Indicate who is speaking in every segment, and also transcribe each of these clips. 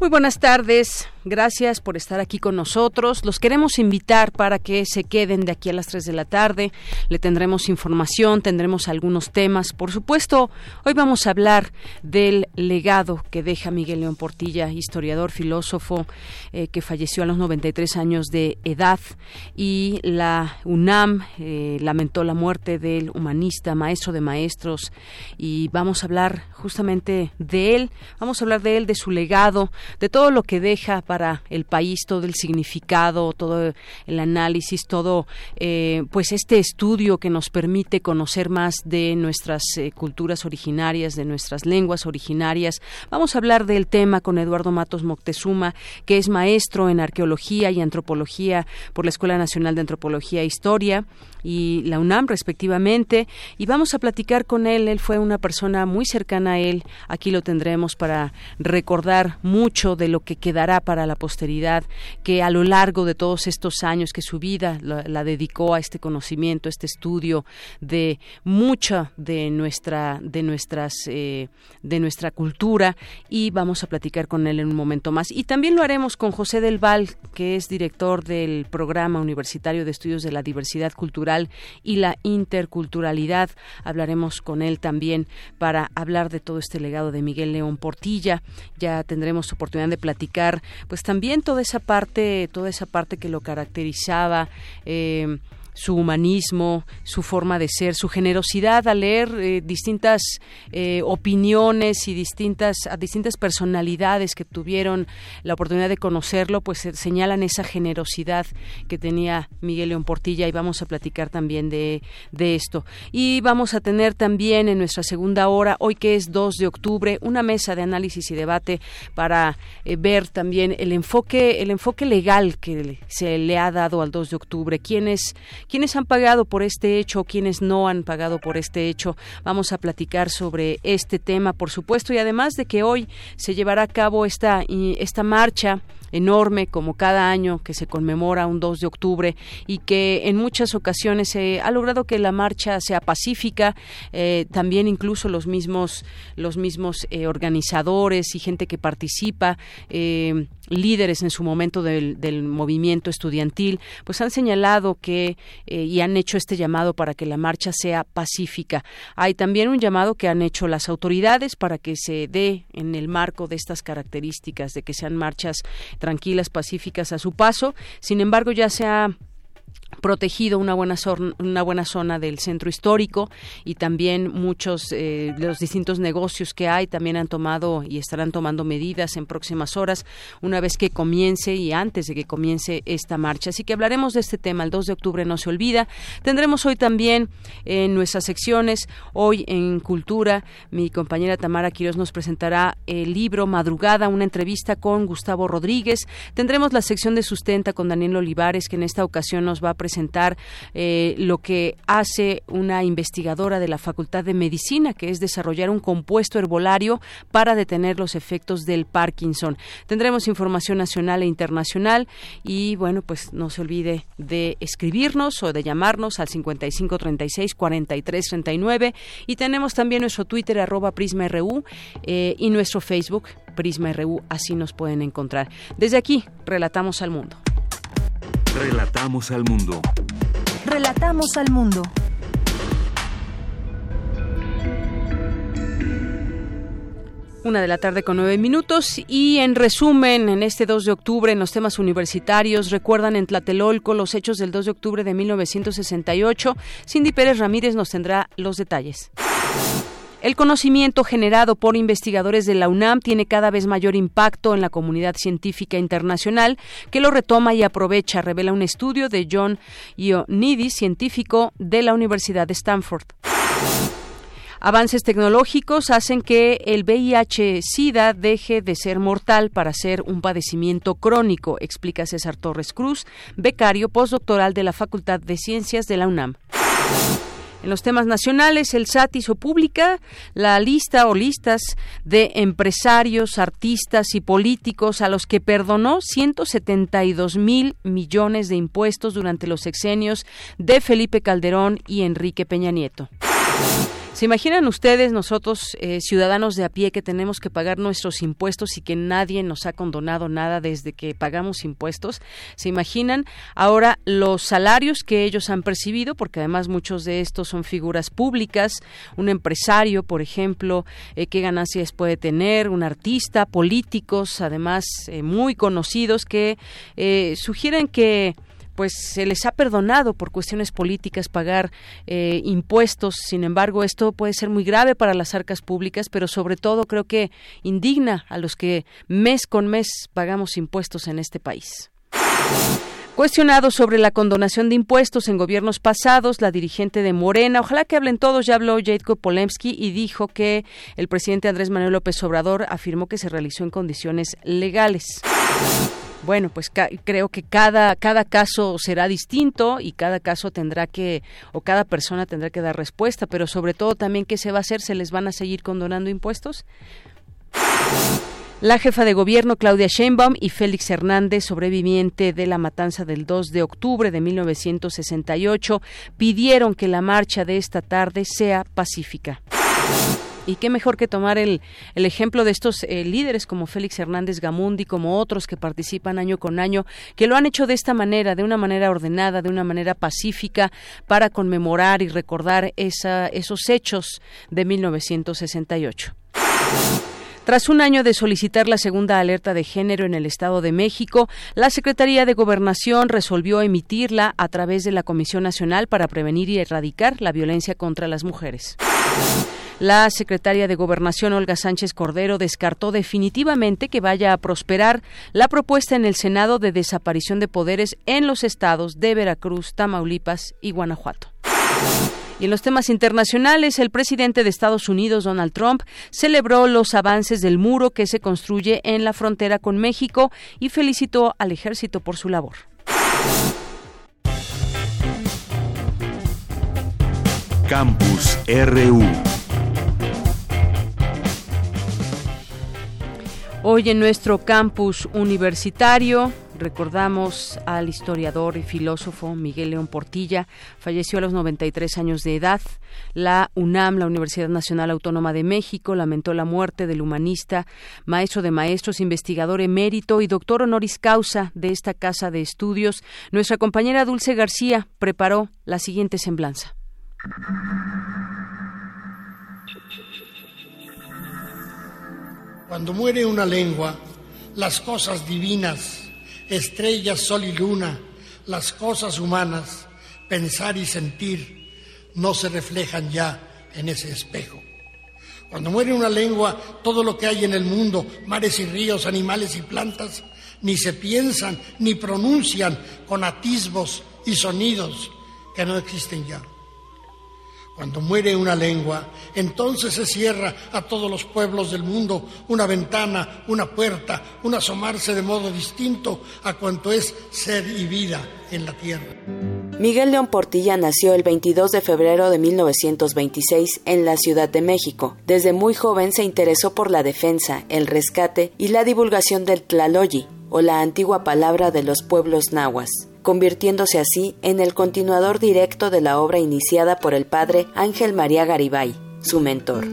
Speaker 1: Muy buenas tardes. Gracias por estar aquí con nosotros. Los queremos invitar para que se queden de aquí a las 3 de la tarde. Le tendremos información, tendremos algunos temas. Por supuesto, hoy vamos a hablar del legado que deja Miguel León Portilla, historiador, filósofo, eh, que falleció a los 93 años de edad. Y la UNAM eh, lamentó la muerte del humanista, maestro de maestros. Y vamos a hablar justamente de él. Vamos a hablar de él, de su legado, de todo lo que deja para el país, todo el significado, todo el análisis, todo eh, pues este estudio que nos permite conocer más de nuestras eh, culturas originarias, de nuestras lenguas originarias. Vamos a hablar del tema con Eduardo Matos Moctezuma, que es maestro en arqueología y antropología por la Escuela Nacional de Antropología e Historia y la UNAM respectivamente y vamos a platicar con él. Él fue una persona muy cercana a él. Aquí lo tendremos para recordar mucho de lo que quedará para la posteridad, que a lo largo de todos estos años que su vida la, dedicó a este conocimiento, a este estudio de mucha de nuestra de nuestras eh, de nuestra cultura y vamos a platicar con él en un momento más. Y también lo haremos con José del Val, que es director del programa universitario de estudios de la diversidad cultural y la interculturalidad. Hablaremos con él también para hablar de todo este legado de Miguel León Portilla. Ya tendremos oportunidad de platicar, pues también toda esa parte, toda esa parte que lo caracterizaba. Eh, su humanismo, su forma de ser, su generosidad al leer eh, distintas eh, opiniones y distintas a distintas personalidades que tuvieron la oportunidad de conocerlo, pues señalan esa generosidad que tenía Miguel León Portilla y vamos a platicar también de, de esto. Y vamos a tener también en nuestra segunda hora, hoy que es 2 de octubre, una mesa de análisis y debate para eh, ver también el enfoque el enfoque legal que se le ha dado al 2 de octubre, quiénes quiénes han pagado por este hecho, quiénes no han pagado por este hecho. Vamos a platicar sobre este tema, por supuesto, y además de que hoy se llevará a cabo esta, esta marcha enorme como cada año que se conmemora un 2 de octubre y que en muchas ocasiones se ha logrado que la marcha sea pacífica eh, también incluso los mismos los mismos eh, organizadores y gente que participa eh, líderes en su momento del, movimiento estudiantil, pues han señalado que eh, y han hecho este llamado para que la marcha sea pacífica. Hay también un llamado que han hecho las autoridades para que se dé en el marco de estas características, de que sean marchas tranquilas, pacíficas a su paso. Sin embargo, ya se ha protegido una buena zona, una buena zona del centro histórico y también muchos eh, de los distintos negocios que hay también han tomado y estarán tomando medidas en próximas horas una vez que comience y antes de que comience esta marcha. Así que hablaremos de este tema el 2 de octubre no se olvida. Tendremos hoy también en nuestras secciones hoy en Cultura mi compañera Tamara Quiroz nos presentará el libro Madrugada, una entrevista con Gustavo Rodríguez. Tendremos la sección de sustenta con Daniel Olivares que en esta ocasión nos va a presentar eh, lo que hace una investigadora de la Facultad de Medicina, que es desarrollar un compuesto herbolario para detener los efectos del Parkinson. Tendremos información nacional e internacional y bueno, pues no se olvide de escribirnos o de llamarnos al 5536 4339 y tenemos también nuestro Twitter arroba PrismaRU eh, y nuestro Facebook PrismaRU, así nos pueden encontrar. Desde aquí, relatamos al mundo.
Speaker 2: Relatamos al mundo.
Speaker 3: Relatamos al mundo.
Speaker 1: Una de la tarde con nueve minutos y en resumen, en este 2 de octubre, en los temas universitarios, recuerdan en Tlatelolco los hechos del 2 de octubre de 1968. Cindy Pérez Ramírez nos tendrá los detalles. El conocimiento generado por investigadores de la UNAM tiene cada vez mayor impacto en la comunidad científica internacional, que lo retoma y aprovecha, revela un estudio de John Ioannidis, científico de la Universidad de Stanford. Avances tecnológicos hacen que el VIH-Sida deje de ser mortal para ser un padecimiento crónico, explica César Torres Cruz, becario postdoctoral de la Facultad de Ciencias de la UNAM. En los temas nacionales, el SAT hizo pública la lista o listas de empresarios, artistas y políticos a los que perdonó 172 mil millones de impuestos durante los sexenios de Felipe Calderón y Enrique Peña Nieto. ¿Se imaginan ustedes, nosotros, eh, ciudadanos de a pie, que tenemos que pagar nuestros impuestos y que nadie nos ha condonado nada desde que pagamos impuestos? ¿Se imaginan ahora los salarios que ellos han percibido? Porque además muchos de estos son figuras públicas, un empresario, por ejemplo, eh, qué ganancias puede tener, un artista, políticos, además eh, muy conocidos, que sugieren que pues se les ha perdonado por cuestiones políticas pagar eh, impuestos. Sin embargo, esto puede ser muy grave para las arcas públicas, pero sobre todo creo que indigna a los que mes con mes pagamos impuestos en este país. Cuestionado sobre la condonación de impuestos en gobiernos pasados, la dirigente de Morena, ojalá que hablen todos, ya habló Jacob Polemski y dijo que el presidente Andrés Manuel López Obrador afirmó que se realizó en condiciones legales. Bueno, pues creo que cada, cada caso será distinto y cada caso tendrá que, o cada persona tendrá que dar respuesta, pero sobre todo también qué se va a hacer, ¿se les van a seguir condonando impuestos? La jefa de gobierno Claudia Sheinbaum y Félix Hernández, sobreviviente de la matanza del 2 de octubre de 1968, pidieron que la marcha de esta tarde sea pacífica. Y qué mejor que tomar el, el ejemplo de estos eh, líderes como Félix Hernández Gamundi, como otros que participan año con año, que lo han hecho de esta manera, de una manera ordenada, de una manera pacífica, para conmemorar y recordar esa, esos hechos de 1968. Tras un año de solicitar la segunda alerta de género en el Estado de México, la Secretaría de Gobernación resolvió emitirla a través de la Comisión Nacional para Prevenir y Erradicar la Violencia contra las Mujeres. La secretaria de Gobernación, Olga Sánchez Cordero, descartó definitivamente que vaya a prosperar la propuesta en el Senado de desaparición de poderes en los estados de Veracruz, Tamaulipas y Guanajuato. Y en los temas internacionales, el presidente de Estados Unidos, Donald Trump, celebró los avances del muro que se construye en la frontera con México y felicitó al ejército por su labor.
Speaker 2: Campus RU
Speaker 1: Hoy en nuestro campus universitario recordamos al historiador y filósofo Miguel León Portilla, falleció a los 93 años de edad. La UNAM, la Universidad Nacional Autónoma de México, lamentó la muerte del humanista, maestro de maestros, investigador emérito y doctor honoris causa de esta casa de estudios. Nuestra compañera Dulce García preparó la siguiente semblanza.
Speaker 4: Cuando muere una lengua, las cosas divinas, estrellas, sol y luna, las cosas humanas, pensar y sentir, no se reflejan ya en ese espejo. Cuando muere una lengua, todo lo que hay en el mundo, mares y ríos, animales y plantas, ni se piensan ni pronuncian con atisbos y sonidos que no existen ya. Cuando muere una lengua, entonces se cierra a todos los pueblos del mundo una ventana, una puerta, un asomarse de modo distinto a cuanto es ser y vida en la tierra.
Speaker 5: Miguel León Portilla nació el 22 de febrero de 1926 en la Ciudad de México. Desde muy joven se interesó por la defensa, el rescate y la divulgación del Tlaloyi, o la antigua palabra de los pueblos nahuas convirtiéndose así en el continuador directo de la obra iniciada por el padre Ángel María Garibay, su mentor.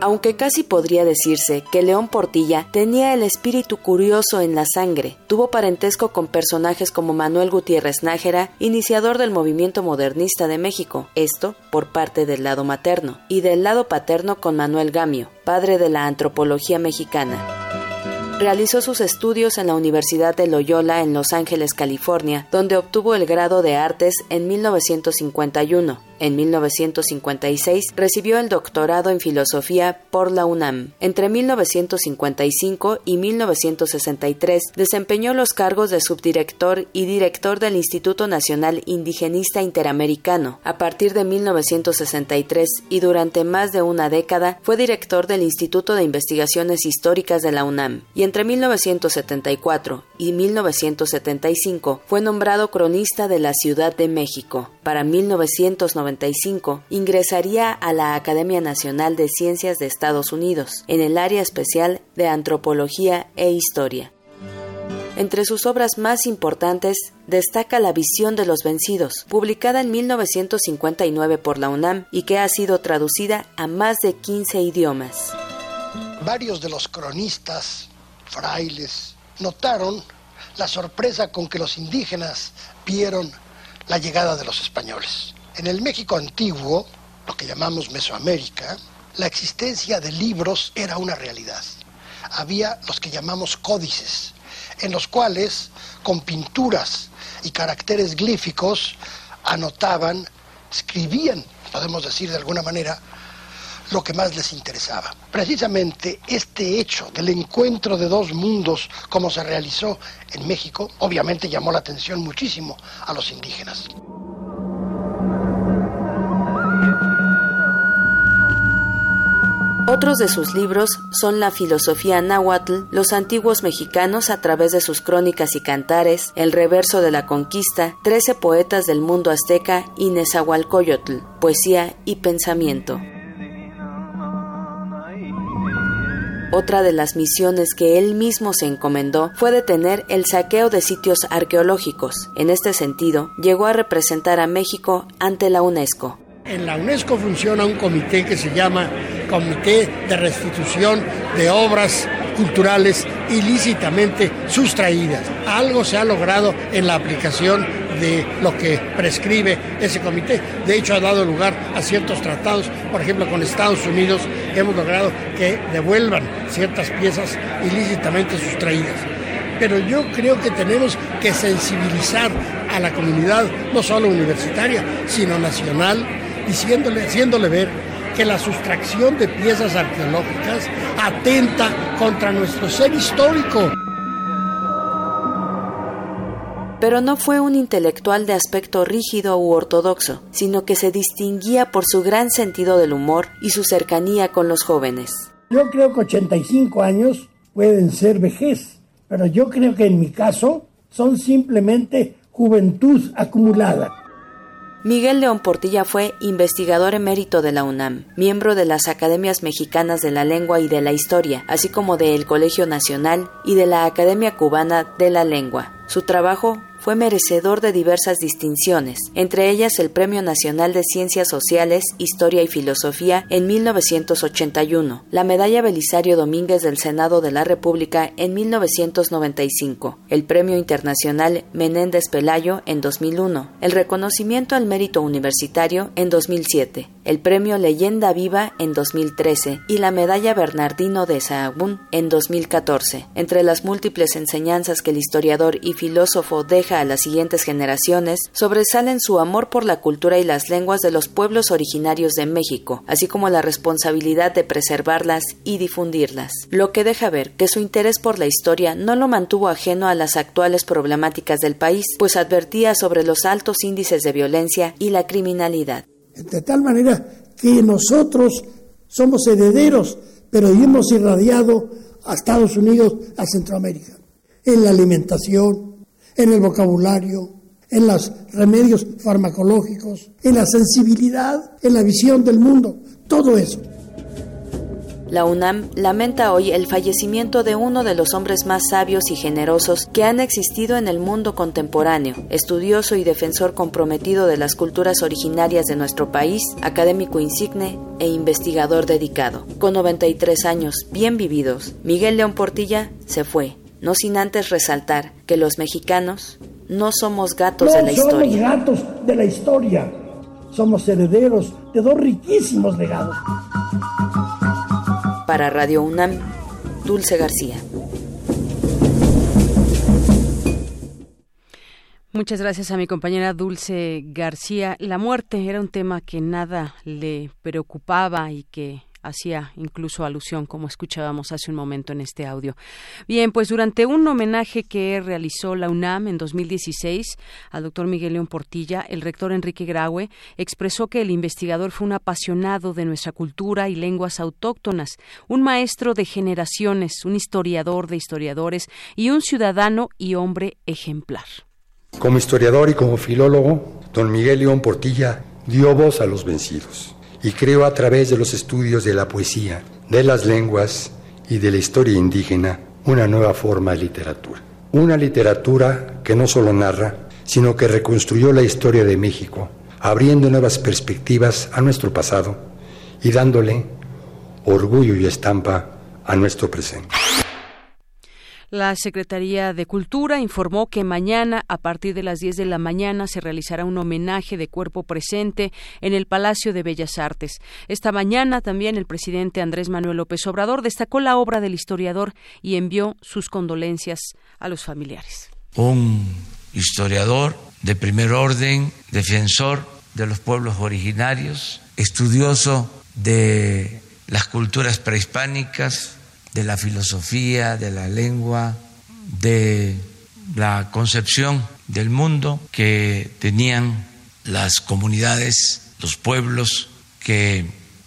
Speaker 5: Aunque casi podría decirse que León Portilla tenía el espíritu curioso en la sangre, tuvo parentesco con personajes como Manuel Gutiérrez Nájera, iniciador del movimiento modernista de México, esto por parte del lado materno, y del lado paterno con Manuel Gamio, padre de la antropología mexicana. Realizó sus estudios en la Universidad de Loyola en Los Ángeles, California, donde obtuvo el grado de artes en 1951. En 1956 recibió el doctorado en filosofía por la UNAM. Entre 1955 y 1963 desempeñó los cargos de subdirector y director del Instituto Nacional Indigenista Interamericano. A partir de 1963 y durante más de una década fue director del Instituto de Investigaciones Históricas de la UNAM. Y entre 1974 y 1975 fue nombrado cronista de la Ciudad de México. Para 1995 ingresaría a la Academia Nacional de Ciencias de Estados Unidos en el área especial de Antropología e Historia. Entre sus obras más importantes destaca La visión de los vencidos, publicada en 1959 por la UNAM y que ha sido traducida a más de 15 idiomas.
Speaker 4: Varios de los cronistas, frailes, notaron la sorpresa con que los indígenas vieron la llegada de los españoles. En el México antiguo, lo que llamamos Mesoamérica, la existencia de libros era una realidad. Había los que llamamos códices, en los cuales, con pinturas y caracteres glíficos, anotaban, escribían, podemos decir de alguna manera, lo que más les interesaba. Precisamente este hecho del encuentro de dos mundos como se realizó en México, obviamente llamó la atención muchísimo a los indígenas.
Speaker 5: Otros de sus libros son La filosofía náhuatl, Los antiguos mexicanos a través de sus crónicas y cantares, El reverso de la conquista, Trece poetas del mundo azteca y Nezahualcóyotl, Poesía y pensamiento. Otra de las misiones que él mismo se encomendó fue detener el saqueo de sitios arqueológicos. En este sentido, llegó a representar a México ante la UNESCO.
Speaker 4: En la UNESCO funciona un comité que se llama Comité de Restitución de Obras Culturales ilícitamente sustraídas. Algo se ha logrado en la aplicación de lo que prescribe ese comité. De hecho, ha dado lugar a ciertos tratados, por ejemplo, con Estados Unidos, hemos logrado que devuelvan ciertas piezas ilícitamente sustraídas. Pero yo creo que tenemos que sensibilizar a la comunidad, no solo universitaria, sino nacional, diciéndole, haciéndole ver que la sustracción de piezas arqueológicas atenta contra nuestro ser histórico.
Speaker 5: Pero no fue un intelectual de aspecto rígido u ortodoxo, sino que se distinguía por su gran sentido del humor y su cercanía con los jóvenes.
Speaker 6: Yo creo que 85 años pueden ser vejez, pero yo creo que en mi caso son simplemente juventud acumulada.
Speaker 5: Miguel León Portilla fue investigador emérito de la UNAM, miembro de las Academias Mexicanas de la Lengua y de la Historia, así como del Colegio Nacional y de la Academia Cubana de la Lengua. Su trabajo fue merecedor de diversas distinciones, entre ellas el Premio Nacional de Ciencias Sociales, Historia y Filosofía en 1981, la Medalla Belisario Domínguez del Senado de la República en 1995, el Premio Internacional Menéndez Pelayo en 2001, el reconocimiento al mérito universitario en 2007, el Premio Leyenda Viva en 2013 y la Medalla Bernardino de Sahagún en 2014. Entre las múltiples enseñanzas que el historiador y filósofo deja a las siguientes generaciones, sobresalen su amor por la cultura y las lenguas de los pueblos originarios de México, así como la responsabilidad de preservarlas y difundirlas, lo que deja ver que su interés por la historia no lo mantuvo ajeno a las actuales problemáticas del país, pues advertía sobre los altos índices de violencia y la criminalidad.
Speaker 6: De tal manera que nosotros somos herederos, pero hemos irradiado a Estados Unidos, a Centroamérica, en la alimentación, en el vocabulario, en los remedios farmacológicos, en la sensibilidad, en la visión del mundo, todo eso.
Speaker 5: La UNAM lamenta hoy el fallecimiento de uno de los hombres más sabios y generosos que han existido en el mundo contemporáneo, estudioso y defensor comprometido de las culturas originarias de nuestro país, académico insigne e investigador dedicado. Con 93 años bien vividos, Miguel León Portilla se fue, no sin antes resaltar que los mexicanos no somos gatos de la historia.
Speaker 6: Somos gatos de la historia. Somos herederos de dos riquísimos legados.
Speaker 5: Para Radio UNAM, Dulce García.
Speaker 1: Muchas gracias a mi compañera Dulce García. La muerte era un tema que nada le preocupaba y que hacía incluso alusión, como escuchábamos hace un momento en este audio. Bien, pues durante un homenaje que realizó la UNAM en 2016 al doctor Miguel León Portilla, el rector Enrique Graue expresó que el investigador fue un apasionado de nuestra cultura y lenguas autóctonas, un maestro de generaciones, un historiador de historiadores y un ciudadano y hombre ejemplar.
Speaker 7: Como historiador y como filólogo, don Miguel León Portilla dio voz a los vencidos y creó a través de los estudios de la poesía, de las lenguas y de la historia indígena una nueva forma de literatura. Una literatura que no solo narra, sino que reconstruyó la historia de México, abriendo nuevas perspectivas a nuestro pasado y dándole orgullo y estampa a nuestro presente.
Speaker 1: La Secretaría de Cultura informó que mañana, a partir de las 10 de la mañana, se realizará un homenaje de cuerpo presente en el Palacio de Bellas Artes. Esta mañana también el presidente Andrés Manuel López Obrador destacó la obra del historiador y envió sus condolencias a los familiares.
Speaker 8: Un historiador de primer orden, defensor de los pueblos originarios, estudioso de las culturas prehispánicas, de la filosofía, de la lengua, de la concepción del mundo que tenían las comunidades, los pueblos que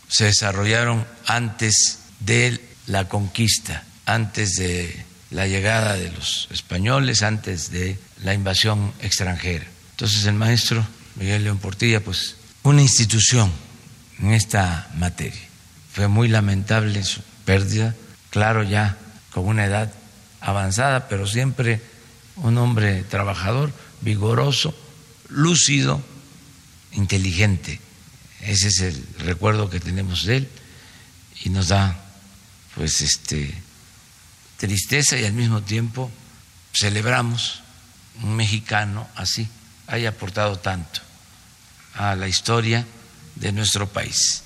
Speaker 8: se desarrollaron antes de la conquista, antes de la llegada de los españoles, antes de la invasión extranjera. Entonces el maestro Miguel León Portilla, pues una institución en esta materia. Fue muy lamentable su pérdida claro ya con una edad avanzada, pero siempre un hombre trabajador, vigoroso, lúcido, inteligente. Ese es el recuerdo que tenemos de él y nos da pues este tristeza y al mismo tiempo celebramos un mexicano así haya aportado tanto a la historia de nuestro país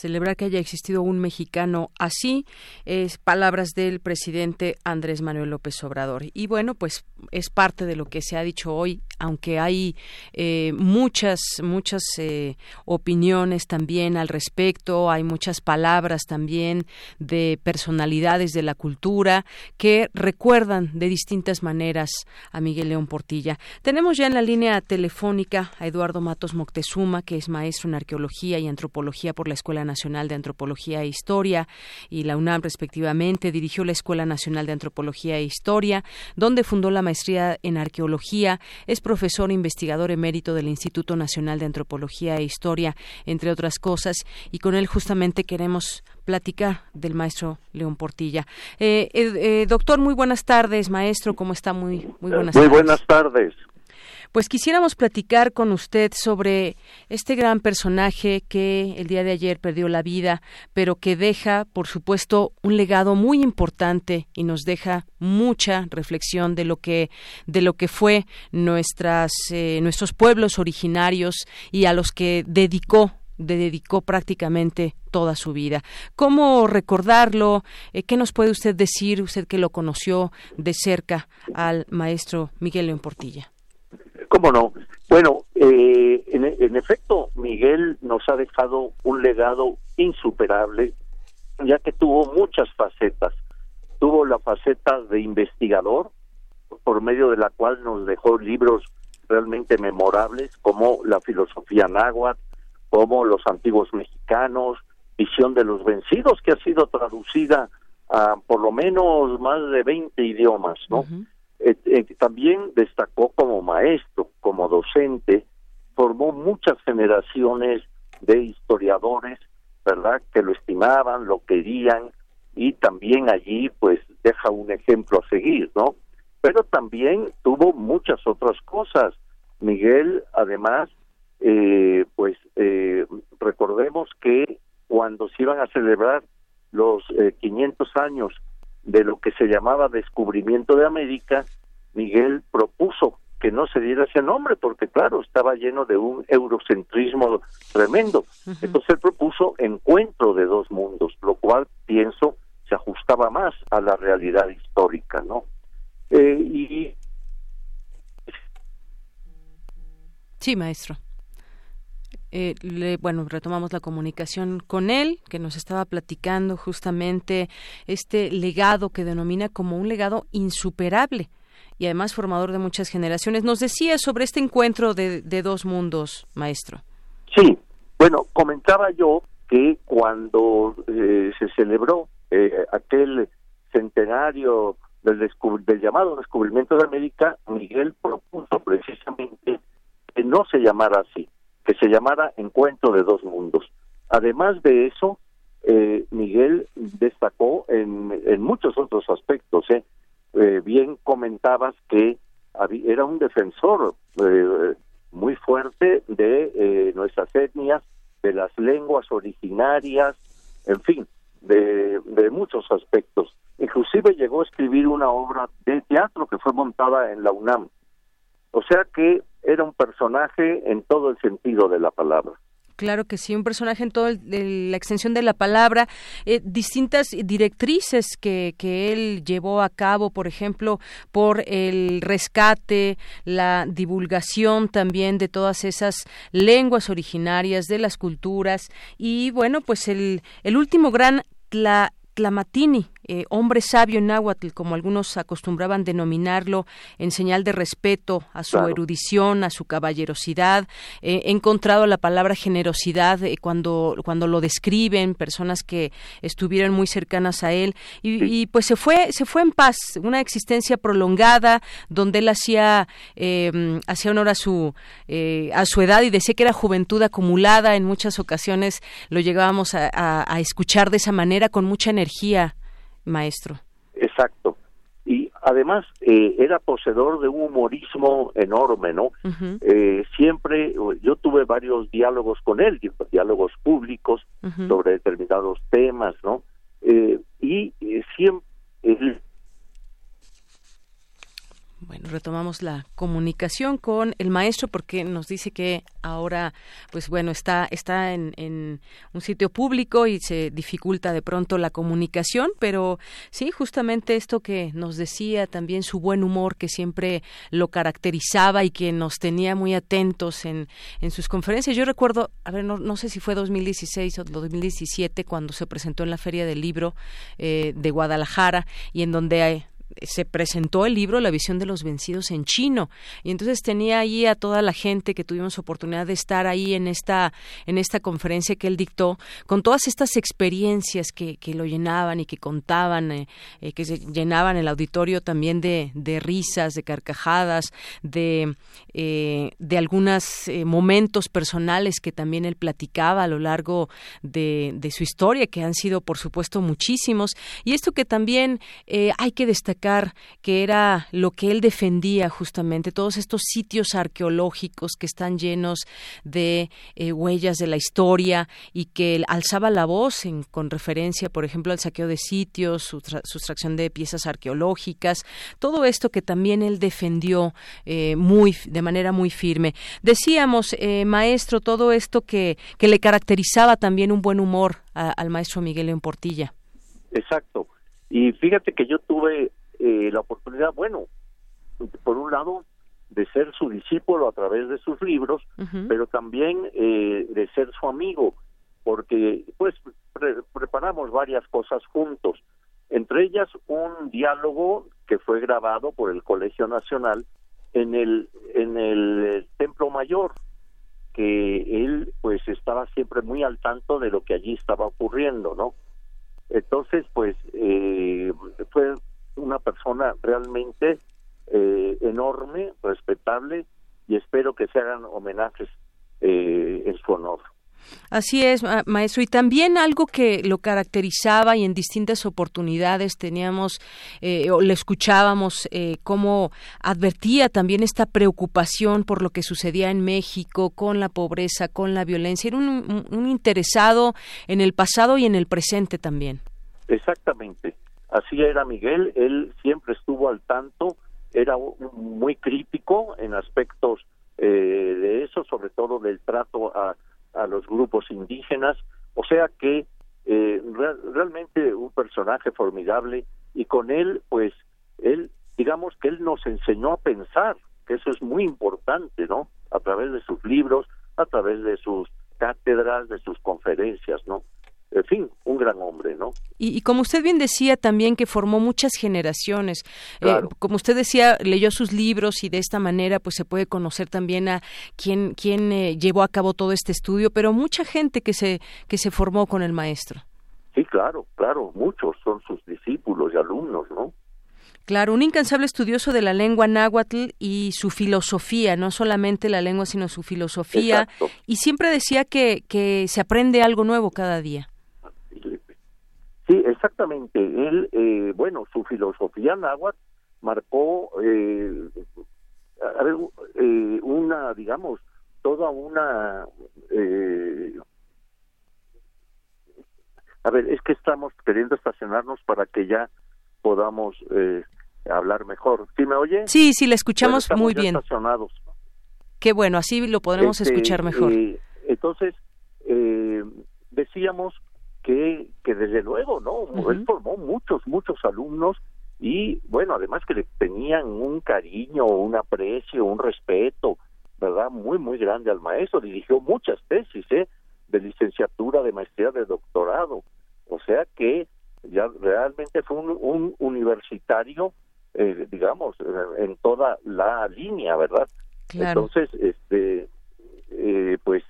Speaker 1: celebrar que haya existido un mexicano así, es palabras del presidente Andrés Manuel López Obrador. Y bueno, pues es parte de lo que se ha dicho hoy, aunque hay eh, muchas, muchas eh, opiniones también al respecto, hay muchas palabras también de personalidades de la cultura que recuerdan de distintas maneras a Miguel León Portilla. Tenemos ya en la línea telefónica a Eduardo Matos Moctezuma, que es maestro en arqueología y antropología por la Escuela Nacional de Antropología e Historia y la UNAM respectivamente, dirigió la Escuela Nacional de Antropología e Historia, donde fundó la maestría en arqueología, profesor e investigador emérito del Instituto Nacional de Antropología e Historia, entre otras cosas, y con él justamente queremos platicar del maestro León Portilla. Eh, eh, eh, doctor, muy buenas tardes, maestro, ¿cómo está? Muy, muy buenas
Speaker 9: tardes. Muy buenas tardes.
Speaker 1: Pues quisiéramos platicar con usted sobre este gran personaje que el día de ayer perdió la vida, pero que deja, por supuesto, un legado muy importante y nos deja mucha reflexión de lo que de lo que fue nuestras eh, nuestros pueblos originarios y a los que dedicó dedicó prácticamente toda su vida. ¿Cómo recordarlo? Eh, ¿Qué nos puede usted decir, usted que lo conoció de cerca al maestro Miguel León Portilla?
Speaker 9: ¿Cómo no? Bueno, eh, en, efecto, Miguel nos ha dejado un legado insuperable, ya que tuvo muchas facetas. Tuvo la faceta de investigador, por medio de la cual nos dejó libros realmente memorables, como la filosofía náhuatl, como los antiguos mexicanos, visión de los vencidos, que ha sido traducida a por lo menos más de 20 idiomas, ¿no? Eh, eh, también destacó como maestro, como docente, formó muchas generaciones de historiadores, ¿verdad? Que lo estimaban, lo querían y también allí pues deja un ejemplo a seguir, ¿no? Pero también tuvo muchas otras cosas. Miguel, además, eh, pues eh, recordemos que cuando se iban a celebrar los 500 años de lo que se llamaba descubrimiento de América, Miguel propuso que no se diera ese nombre porque claro estaba lleno de un eurocentrismo tremendo. Entonces él propuso encuentro de dos mundos lo cual pienso se ajustaba más a la realidad histórica no eh, y
Speaker 1: Sí, maestro. Eh, bueno, retomamos la comunicación con él, que nos estaba platicando justamente este legado que denomina como un legado insuperable y además formador de muchas generaciones. Nos decía sobre este encuentro de, dos mundos, maestro.
Speaker 9: Sí, bueno, comentaba yo que cuando eh, se celebró eh, aquel centenario del, del llamado descubrimiento de América, Miguel propuso precisamente que no se llamara así, que se llamara Encuentro de Dos Mundos. Además de eso, eh, Miguel destacó en, en, muchos otros aspectos. ¿eh? eh bien comentabas que era un defensor eh, muy fuerte de nuestras etnias, de las lenguas originarias, en fin, de, de muchos aspectos. Inclusive llegó a escribir una obra de teatro que fue montada en la UNAM. O sea que era un personaje en todo el sentido de la palabra.
Speaker 1: Claro que sí, un personaje en toda la extensión de la palabra, eh, distintas directrices que, que él llevó a cabo, por ejemplo, por el rescate, la divulgación también de todas esas lenguas originarias, de las culturas, y bueno, pues el, el último gran la Tlamatini, eh, hombre sabio en náhuatl, como algunos acostumbraban denominarlo, en señal de respeto a su erudición, a su caballerosidad. Eh, he encontrado la palabra generosidad eh, cuando, cuando lo describen personas que estuvieron muy cercanas a él y, pues se fue, se fue en paz, una existencia prolongada donde él hacía, hacía honor a su, a su edad y decía que era juventud acumulada. En muchas ocasiones lo llegábamos a, a escuchar de esa manera con mucha energía maestro.
Speaker 9: Exacto. Y además eh, era poseedor de un humorismo enorme, ¿no? Eh, siempre, yo tuve varios diálogos con él, diálogos públicos sobre determinados temas, ¿no? Eh, y siempre,
Speaker 1: bueno, retomamos la comunicación con el maestro porque nos dice que ahora, pues bueno, está, está en, un sitio público y se dificulta de pronto la comunicación, pero sí, justamente esto que nos decía, también su buen humor que siempre lo caracterizaba y que nos tenía muy atentos en, en sus conferencias. Yo recuerdo, a ver, no, no sé si fue 2016 o 2017 cuando se presentó en la Feria del Libro eh, de Guadalajara y en donde hay se presentó el libro La visión de los vencidos en chino. Y entonces tenía ahí a toda la gente que tuvimos oportunidad de estar ahí en esta en esta conferencia que él dictó con todas estas experiencias que, que lo llenaban y que contaban eh, eh, que se llenaban el auditorio también de, de risas de carcajadas de eh, de algunos momentos personales que también él platicaba a lo largo de, de su historia que han sido por supuesto muchísimos. Y esto que también hay que destacar que era lo que él defendía justamente, todos estos sitios arqueológicos que están llenos de eh, huellas de la historia y que él alzaba la voz en, con referencia, por ejemplo, al saqueo de sitios, su sustracción de piezas arqueológicas, todo esto que también él defendió eh, muy de manera muy firme. Decíamos, eh, maestro, todo esto que, que le caracterizaba también un buen humor al maestro Miguel León Portilla.
Speaker 9: Exacto. Y fíjate que yo tuve eh, la oportunidad, bueno, por un lado, de ser su discípulo a través de sus libros, pero también eh, de ser su amigo, porque pues preparamos varias cosas juntos, entre ellas un diálogo que fue grabado por el Colegio Nacional en el en el Templo Mayor, que él pues estaba siempre muy al tanto de lo que allí estaba ocurriendo, ¿no? Entonces, pues eh, fue una persona realmente eh, enorme, respetable, y espero que se hagan homenajes eh, en su honor.
Speaker 1: Así es, maestro. Y también algo que lo caracterizaba y en distintas oportunidades teníamos eh, o le escuchábamos eh, cómo advertía también esta preocupación por lo que sucedía en México con la pobreza, con la violencia. Era un interesado en el pasado y en el presente también.
Speaker 9: Exactamente. Así era Miguel, él siempre estuvo al tanto, era muy crítico en aspectos eh, de eso, sobre todo del trato a, a los grupos indígenas, o sea que eh, realmente un personaje formidable y con él, pues, él, digamos que él nos enseñó a pensar, que eso es muy importante, ¿no? a través de sus libros, a través de sus cátedras, de sus conferencias, ¿no? En fin, un gran hombre, ¿no?
Speaker 1: Y, como usted bien decía también que formó muchas generaciones, eh, como usted decía, leyó sus libros y de esta manera pues se puede conocer también a quién, quién eh, llevó a cabo todo este estudio, pero mucha gente que se, que se formó con el maestro.
Speaker 9: Sí, claro, claro, muchos son sus discípulos y alumnos, ¿no?
Speaker 1: Claro, un incansable estudioso de la lengua náhuatl y su filosofía, no solamente la lengua, sino su filosofía. Y siempre decía que, que se aprende algo nuevo cada día.
Speaker 9: Sí, exactamente. Él, eh, bueno, su filosofía náhuatl marcó eh, eh, una, digamos, toda una... a ver, es que estamos queriendo estacionarnos para que ya podamos hablar mejor. ¿Sí me oye?
Speaker 1: Sí, sí, le escuchamos muy bien. Estacionados. Qué bueno, así lo podremos este, escuchar mejor.
Speaker 9: entonces, decíamos que, que desde luego, ¿no? Él formó muchos, muchos alumnos y, bueno, además que le tenían un cariño, un aprecio, un respeto, ¿verdad? Muy, muy grande al maestro. Dirigió muchas tesis, ¿eh? De licenciatura, de maestría, de doctorado. O sea que ya realmente fue un, universitario, eh, digamos, en toda la línea, ¿verdad? Entonces, este, eh, pues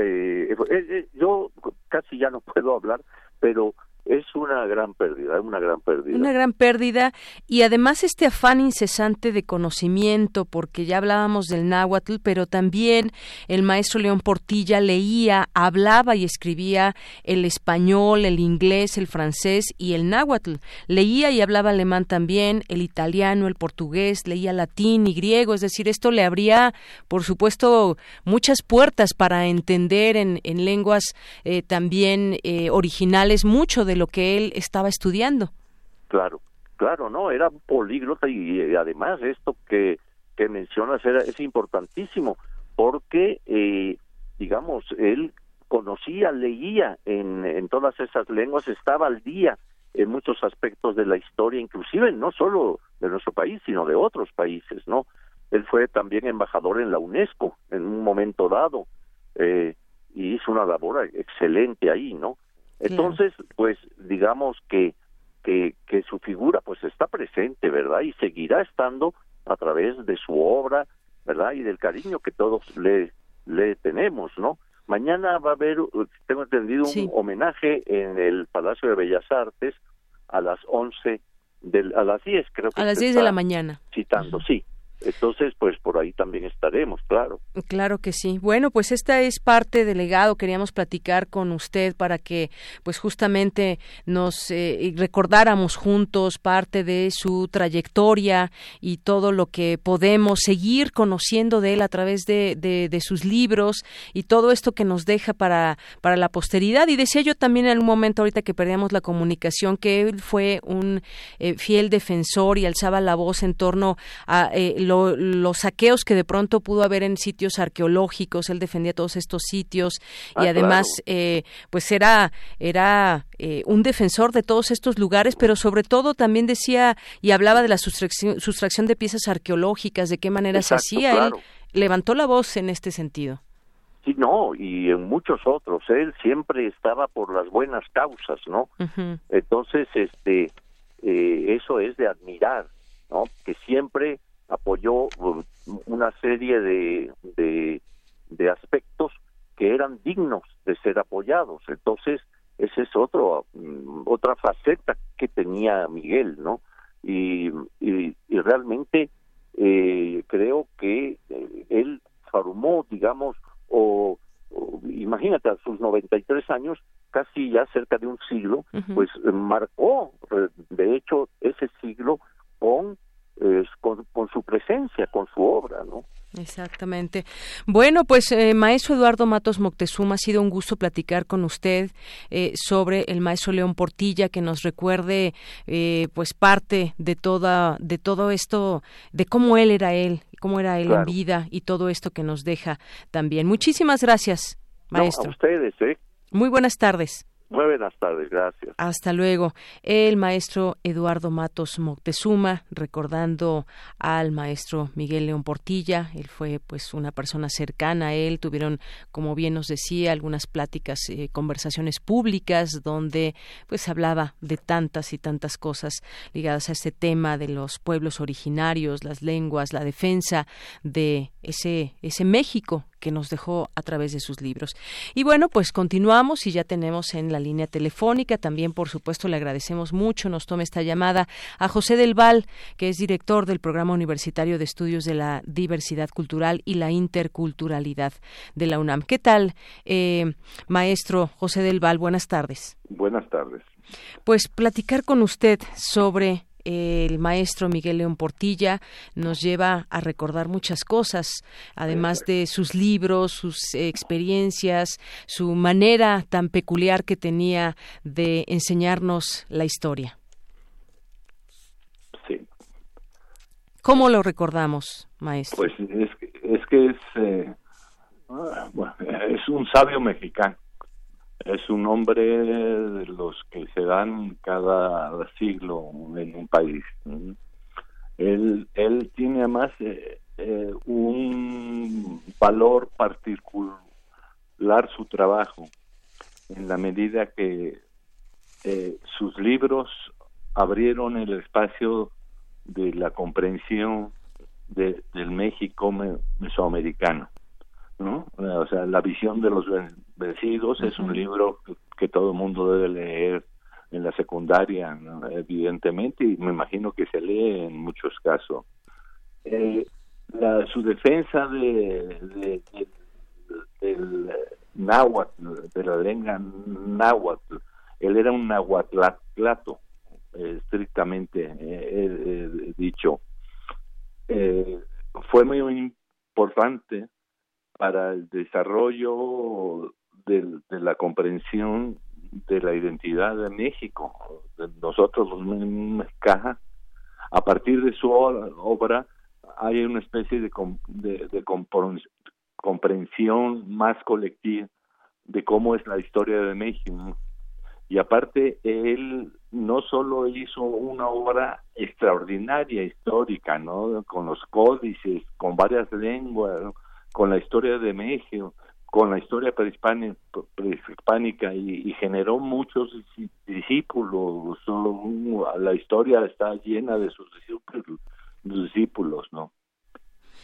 Speaker 9: eh, eh, eh, yo casi ya no puedo hablar, pero es una gran pérdida, una gran pérdida.
Speaker 1: Una gran pérdida y además este afán incesante de conocimiento, porque ya hablábamos del náhuatl, pero también el maestro León Portilla leía, hablaba y escribía el español, el inglés, el francés y el náhuatl. Leía y hablaba alemán también, el italiano, el portugués, leía latín y griego, es decir, esto le abría, por supuesto, muchas puertas para entender en, en lenguas eh, también eh, originales mucho de lo que él estaba estudiando.
Speaker 9: Claro, claro, no, era políglota y, además esto que, que mencionas era, es importantísimo porque, eh, digamos, él conocía, leía en, en todas esas lenguas, estaba al día en muchos aspectos de la historia, inclusive no solo de nuestro país, sino de otros países, ¿no? Él fue también embajador en la UNESCO en un momento dado eh, y hizo una labor excelente ahí, ¿no? Entonces, pues digamos que, que, que su figura pues está presente, ¿verdad? Y seguirá estando a través de su obra, ¿verdad? Y del cariño que todos le, le tenemos, ¿no? Mañana va a haber, tengo entendido, un homenaje en el Palacio de Bellas Artes a las 11, del, a las 10 creo que.
Speaker 1: A las 10 de la mañana.
Speaker 9: Citando, sí. Entonces, pues por ahí también estaremos, claro.
Speaker 1: Claro que sí. Bueno, pues esta es parte del legado. Queríamos platicar con usted para que, pues justamente nos eh, recordáramos juntos parte de su trayectoria y todo lo que podemos seguir conociendo de él a través de, de, sus libros y todo esto que nos deja para, para la posteridad. Y decía yo también en un momento ahorita que perdíamos la comunicación que él fue un eh, fiel defensor y alzaba la voz en torno a eh, los saqueos que de pronto pudo haber en sitios arqueológicos, él defendía todos estos sitios y ah, además eh, pues era, era eh, un defensor de todos estos lugares, pero sobre todo también decía y hablaba de la sustracción, sustracción de piezas arqueológicas, de qué manera se hacía. Él levantó la voz en este sentido.
Speaker 9: Sí, no, y en muchos otros. Él siempre estaba por las buenas causas, ¿no? Entonces, este, eh, eso es de admirar, ¿no? Que siempre apoyó um, una serie de, de, aspectos que eran dignos de ser apoyados. Entonces, esa es otro, mm, otra faceta que tenía Miguel, ¿no? Y, y, realmente eh, creo que eh, él formó, digamos, o, imagínate, a sus 93 años, casi ya cerca de un siglo, pues marcó, eh, de hecho, ese siglo con con, su presencia, con su obra, ¿no?
Speaker 1: Exactamente. Bueno, pues eh, maestro Eduardo Matos Moctezuma, ha sido un gusto platicar con usted eh, sobre el maestro León Portilla, que nos recuerde eh, pues parte de toda de todo esto, de cómo él era él, cómo era él en vida y todo esto que nos deja también. Muchísimas gracias, maestro.
Speaker 9: a ustedes, ¿eh?
Speaker 1: Muy buenas tardes.
Speaker 9: Muy buenas tardes, gracias.
Speaker 1: Hasta luego. El maestro Eduardo Matos Moctezuma, recordando al maestro Miguel León Portilla, él fue pues una persona cercana a él, tuvieron, como bien nos decía, algunas pláticas, eh, conversaciones públicas donde pues hablaba de tantas y tantas cosas ligadas a este tema de los pueblos originarios, las lenguas, la defensa de ese ese México que nos dejó a través de sus libros. Y bueno, pues continuamos y ya tenemos en la línea telefónica, también por supuesto le agradecemos mucho, nos tome esta llamada a José del Val, que es director del Programa Universitario de Estudios de la Diversidad Cultural y la Interculturalidad de la UNAM. ¿Qué tal, eh, maestro José del Val? Buenas tardes.
Speaker 10: Buenas tardes.
Speaker 1: Pues platicar con usted sobre el maestro Miguel León Portilla nos lleva a recordar muchas cosas, además de sus libros, sus experiencias, su manera tan peculiar que tenía de enseñarnos la historia.
Speaker 10: Sí.
Speaker 1: ¿Cómo lo recordamos, maestro?
Speaker 10: Pues es, es que es, eh, ah, es un sabio mexicano es un hombre de los que se dan cada siglo en un país. Él, él tiene además eh, eh, un valor particular su trabajo en la medida que eh, sus libros abrieron el espacio de la comprensión de, del México mesoamericano. ¿no? O sea, La visión de los vencidos es un libro que, todo el mundo debe leer en la secundaria, evidentemente, y me imagino que se lee en muchos casos. Eh, la, su defensa de, del náhuatl, de la lengua náhuatl, él era un nahuatlato, estrictamente eh, dicho. Eh, fue muy importante para el desarrollo de, la comprensión de la identidad de México. Nosotros los mexicanos, a partir de su obra, hay una especie de, de, comprensión más colectiva de cómo es la historia de México. Y aparte, él no solo hizo una obra extraordinaria, histórica, ¿no? Con los códices, con varias lenguas, con la historia de México, con la historia prehispánica y, generó muchos discípulos. La historia está llena de sus discípulos, ¿no?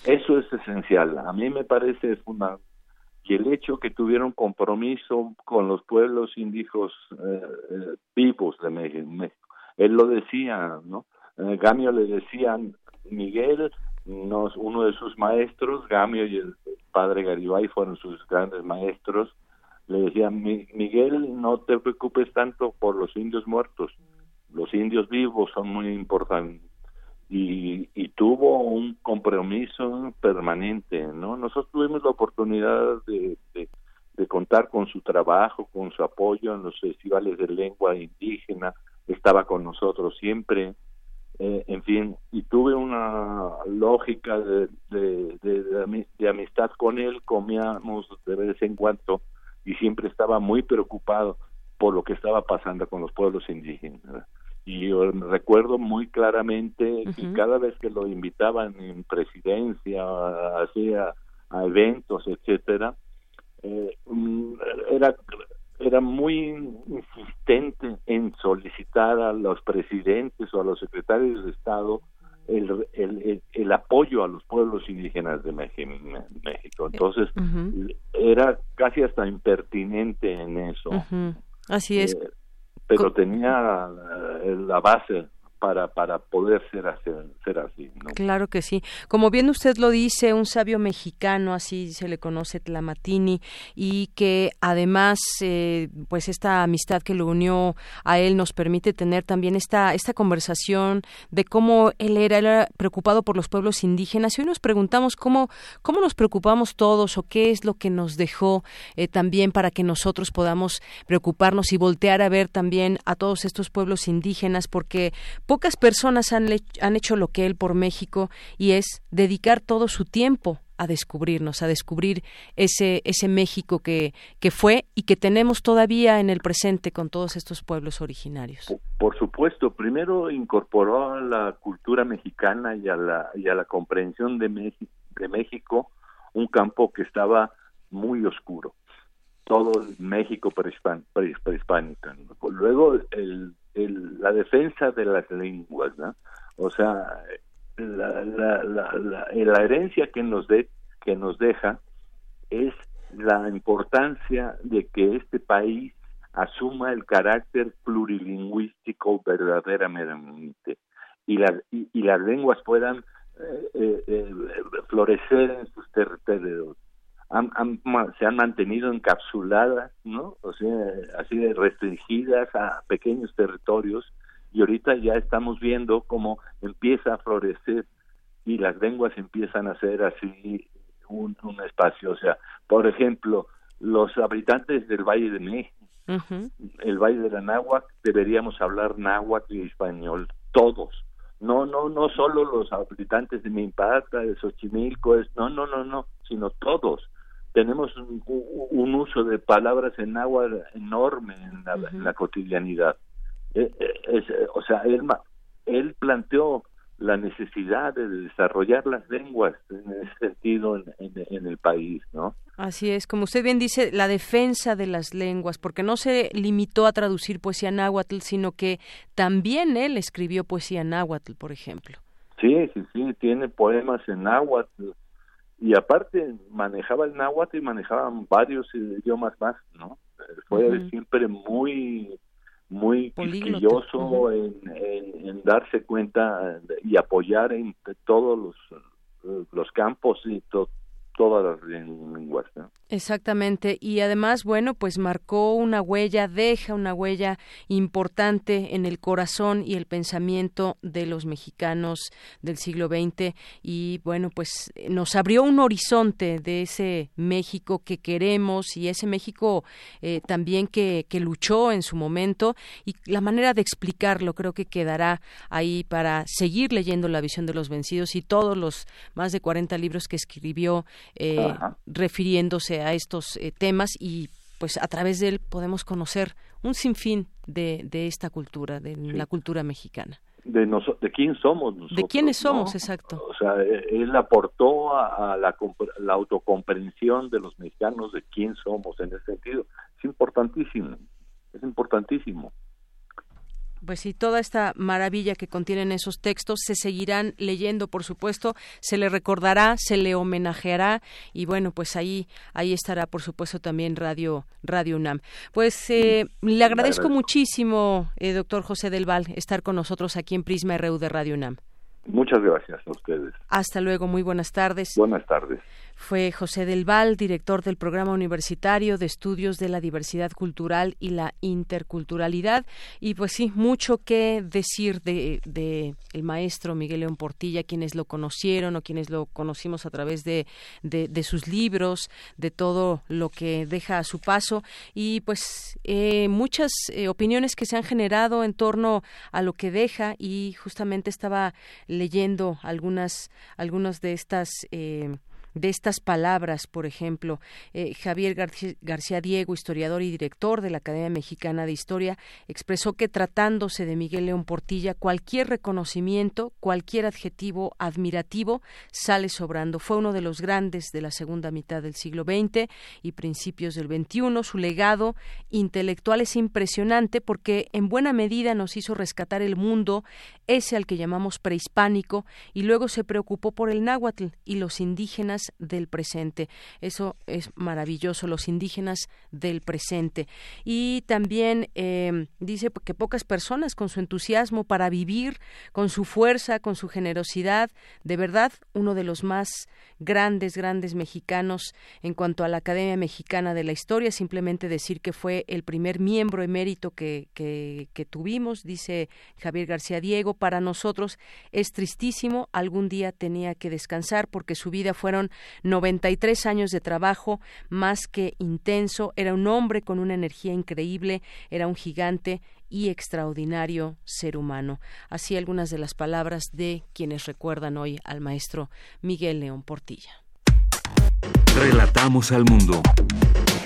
Speaker 10: Eso es esencial. A mí me parece fundamental. Y el hecho que tuvieron compromiso con los pueblos indígenas eh, eh, vivos de México. Él lo decía, ¿no? Eh, Gamio le decían, Miguel uno de sus maestros, Gamio y el padre Garibay fueron sus grandes maestros, le decían, Miguel, no te preocupes tanto por los indios muertos, los indios vivos son muy importantes. Y, tuvo un compromiso permanente, ¿no? Nosotros tuvimos la oportunidad de contar con su trabajo, con su apoyo en los festivales de lengua indígena, estaba con nosotros siempre, eh, en fin, y tuve una lógica de, de, amistad con él, comíamos de vez en cuando y siempre estaba muy preocupado por lo que estaba pasando con los pueblos indígenas. Y yo recuerdo muy claramente que cada vez que lo invitaban en presidencia, hacía a eventos, etcétera, eh, mm, era era muy insistente en solicitar a los presidentes o a los secretarios de Estado el, el, el, apoyo a los pueblos indígenas de México. Entonces, era casi hasta impertinente en eso.
Speaker 1: Así es. Eh,
Speaker 10: pero tenía la base para, para poder ser, ser así.
Speaker 1: Claro que sí. Como bien usted lo dice, un sabio mexicano, así se le conoce Tlamatini, y que además, eh, pues esta amistad que lo unió a él nos permite tener también esta, esta conversación de cómo él era, era preocupado por los pueblos indígenas. Y hoy nos preguntamos cómo, cómo nos preocupamos todos o qué es lo que nos dejó eh, también para que nosotros podamos preocuparnos y voltear a ver también a todos estos pueblos indígenas, porque Pocas personas han, han hecho lo que él por México y es dedicar todo su tiempo a descubrirnos, a descubrir ese, ese México que, que fue y que tenemos todavía en el presente con todos estos pueblos originarios.
Speaker 10: Por, supuesto, primero incorporó a la cultura mexicana y a la, y a la comprensión de, de México un campo que estaba muy oscuro, todo México prehispánico. Luego el, el, la defensa de las lenguas, ¿no? o sea, la, la, la, la, herencia que nos, de, que nos deja es la importancia de que este país asuma el carácter plurilingüístico verdaderamente y, las y, las lenguas puedan eh, eh, eh, florecer en sus territorios. Se han mantenido encapsuladas, ¿no? O sea, así restringidas a pequeños territorios y ahorita ya estamos viendo cómo empieza a florecer y las lenguas empiezan a ser así un, espacio. O sea, por ejemplo, los habitantes del Valle de México, el Valle de la Náhuatl, deberíamos hablar náhuatl y español, todos. No, no, no solo los habitantes de Mimpata, de Xochimilco, es, no, no, no, no, sino todos. Tenemos un, uso de palabras en náhuatl enorme en la cotidianidad. Eh, eh, eh, o sea, él, él planteó la necesidad de desarrollar las lenguas en ese sentido en, el país, ¿no?
Speaker 1: Así es, como usted bien dice, la defensa de las lenguas, porque no se limitó a traducir poesía náhuatl, sino que también él escribió poesía náhuatl, por ejemplo.
Speaker 10: Sí, sí, sí, tiene poemas en náhuatl y aparte manejaba el náhuatl y manejaba varios idiomas más, ¿no? Fue siempre muy muy quisquilloso en, darse cuenta y apoyar en todos los, los campos y todas las lenguas.
Speaker 1: Exactamente, y además, bueno, pues marcó una huella, deja una huella importante en el corazón y el pensamiento de los mexicanos del siglo XX y bueno, pues nos abrió un horizonte de ese México que queremos y ese México eh, también que, que luchó en su momento. Y la manera de explicarlo creo que quedará ahí para seguir leyendo la visión de los vencidos y todos los más de 40 libros que escribió eh, refiriéndose a estos eh, temas y pues a través de él podemos conocer un sinfín de, de esta cultura, de la cultura mexicana.
Speaker 10: De, de quién somos nosotros.
Speaker 1: De quiénes somos, exacto.
Speaker 10: O sea, e, él aportó a, la, la, autocomprensión de los mexicanos de quién somos en ese sentido. Es importantísimo, es importantísimo
Speaker 1: pues sí, toda esta maravilla que contienen esos textos se seguirán leyendo, por supuesto, se le recordará, se le homenajeará y bueno, pues ahí ahí estará, por supuesto, también Radio Radio UNAM. Pues eh, le agradezco muchísimo, eh, doctor José del Val, estar con nosotros aquí en Prisma RU de Radio UNAM.
Speaker 10: Muchas gracias a ustedes.
Speaker 1: Hasta luego, muy buenas tardes.
Speaker 10: Buenas tardes
Speaker 1: fue José del Val, director del Programa Universitario de Estudios de la Diversidad Cultural y la Interculturalidad. Y pues sí, mucho que decir de, de el maestro Miguel León Portilla, quienes lo conocieron o quienes lo conocimos a través de, sus libros, de todo lo que deja a su paso. Y pues eh, muchas eh, opiniones que se han generado en torno a lo que deja y justamente estaba leyendo algunas, algunas de estas eh, de estas palabras, por ejemplo. Eh, Javier García, Diego, historiador y director de la Academia Mexicana de Historia, expresó que tratándose de Miguel León Portilla, cualquier reconocimiento, cualquier adjetivo admirativo sale sobrando. Fue uno de los grandes de la segunda mitad del siglo XX y principios del XXI. Su legado intelectual es impresionante porque en buena medida nos hizo rescatar el mundo, ese al que llamamos prehispánico, y luego se preocupó por el náhuatl y los indígenas del presente. Eso es maravilloso, los indígenas del presente. Y también eh, dice que pocas personas con su entusiasmo para vivir, con su fuerza, con su generosidad, de verdad, uno de los más grandes, grandes mexicanos en cuanto a la Academia Mexicana de la Historia, simplemente decir que fue el primer miembro emérito que, que, que tuvimos, dice Javier García Diego, para nosotros es tristísimo, algún día tenía que descansar porque su vida fueron 93 años de trabajo más que intenso, era un hombre con una energía increíble, era un gigante y extraordinario ser humano. Así algunas de las palabras de quienes recuerdan hoy al maestro Miguel León Portilla.
Speaker 2: Relatamos al mundo.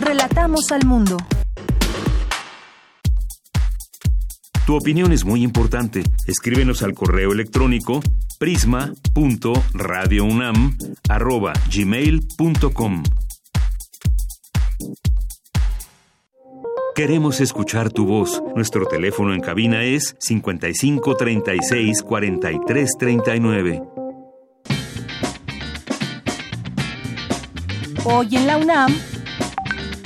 Speaker 3: Relatamos al mundo.
Speaker 2: Tu opinión es muy importante. Escríbenos al correo electrónico prisma.radiounam@gmail.com. Queremos escuchar tu voz. Nuestro teléfono en cabina es 55 36 43 39.
Speaker 3: Hoy en la UNAM,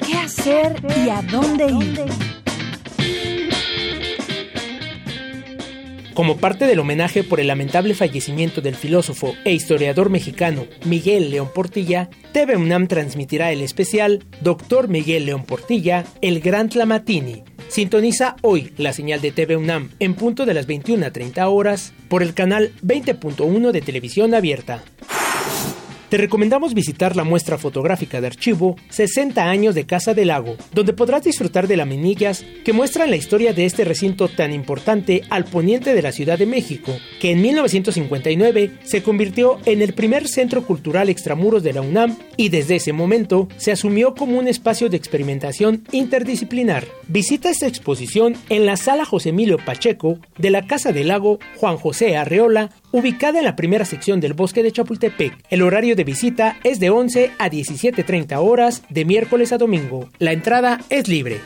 Speaker 3: ¿qué hacer y a dónde ir?
Speaker 11: Como parte del homenaje por el lamentable fallecimiento del filósofo e historiador mexicano Miguel León Portilla, TV UNAM transmitirá el especial Doctor Miguel León Portilla, el Gran Tlamatini. Sintoniza hoy la señal de TV UNAM en punto de las 21 a 30 horas por el canal 20.1 de televisión abierta. Te recomendamos visitar la muestra fotográfica de archivo 60 años de Casa del Lago, donde podrás disfrutar de laminillas que muestran la historia de este recinto tan importante al poniente de la Ciudad de México, que en 1959 se convirtió en el primer centro cultural extramuros de la UNAM y desde ese momento se asumió como un espacio de experimentación interdisciplinar. Visita esta exposición en la sala José Emilio Pacheco de la Casa del Lago Juan José Arreola ubicada en la primera sección del bosque de Chapultepec. El horario de visita es de 11 a 17.30 horas de miércoles a domingo. La entrada es libre.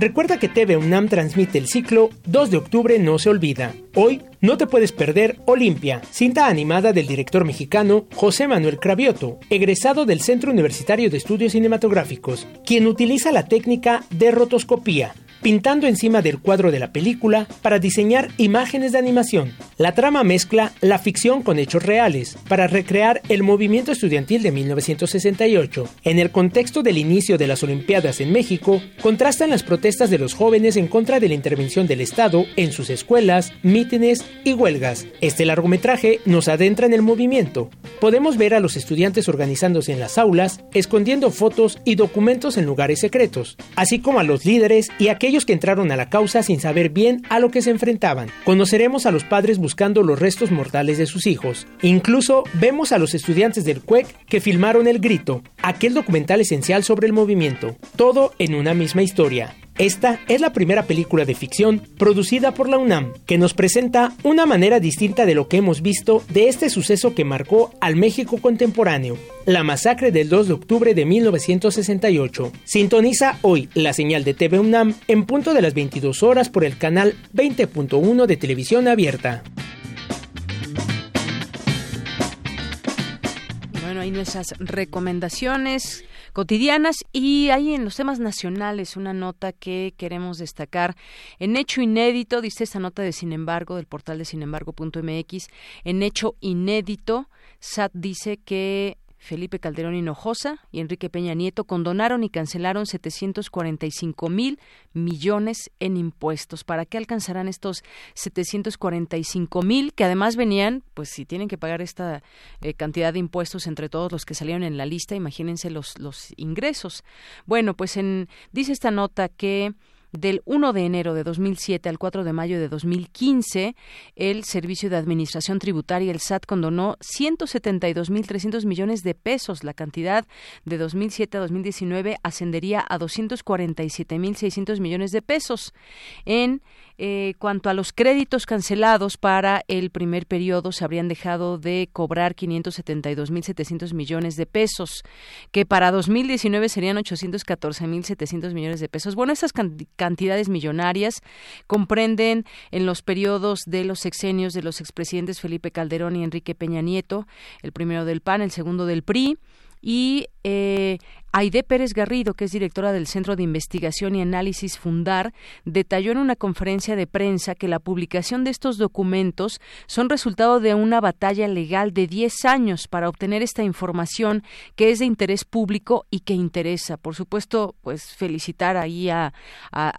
Speaker 11: Recuerda que TV UNAM transmite el ciclo 2 de octubre no se olvida. Hoy no te puedes perder Olimpia, cinta animada del director mexicano José Manuel Cravioto, egresado del Centro Universitario de Estudios Cinematográficos, quien utiliza la técnica de rotoscopía pintando encima del cuadro de la película para diseñar imágenes de animación. La trama mezcla la ficción con hechos reales para recrear el movimiento estudiantil de 1968. En el contexto del inicio de las Olimpiadas en México, contrastan las protestas de los jóvenes en contra de la intervención del Estado en sus escuelas, mítines y huelgas. Este largometraje nos adentra en el movimiento. Podemos ver a los estudiantes organizándose en las aulas, escondiendo fotos y documentos en lugares secretos, así como a los líderes y aquellos que entraron a la causa sin saber bien a lo que se enfrentaban. Conoceremos a los padres buscando los restos mortales de sus hijos. Incluso vemos a los estudiantes del CUEC que filmaron El Grito, aquel documental esencial sobre el movimiento. Todo en una misma historia. Esta es la primera película de ficción producida por la UNAM, que nos presenta una manera distinta de lo que hemos visto de este suceso que marcó al México contemporáneo, la masacre del 2 de octubre de 1968. Sintoniza hoy la señal de TV UNAM en punto de las 22 horas por el canal 20.1 de televisión abierta.
Speaker 1: Bueno, ahí nuestras recomendaciones cotidianas y hay en los temas nacionales una nota que queremos destacar. En hecho inédito, dice esta nota de Sin embargo, del portal de sinembargo.mx, en hecho inédito, SAT dice que Felipe Calderón Hinojosa y Enrique Peña Nieto condonaron y cancelaron 745 mil millones en impuestos. ¿Para qué alcanzarán estos 745 mil que además venían, pues si tienen que pagar esta eh, cantidad de impuestos entre todos los que salieron en la lista, imagínense los, los ingresos. Bueno, pues en, dice esta nota que del 1 de enero de 2007 al 4 de mayo de 2015, el Servicio de Administración Tributaria, el SAT, condonó 172.300 millones de pesos. La cantidad de 2007 a 2019 ascendería a 247.600 millones de pesos. En eh, cuanto a los créditos cancelados para el primer periodo, se habrían dejado de cobrar 572.700 millones de pesos, que para 2019 serían 814.700 millones de pesos. Bueno, estas cantidades millonarias comprenden en los periodos de los sexenios de los expresidentes Felipe Calderón y Enrique Peña Nieto, el primero del PAN, el segundo del PRI, y eh, Aide Pérez Garrido, que es directora del Centro de Investigación y Análisis Fundar, detalló en una conferencia de prensa que la publicación de estos documentos son resultado de una batalla legal de 10 años para obtener esta información que es de interés público y que interesa. Por supuesto, pues felicitar ahí a,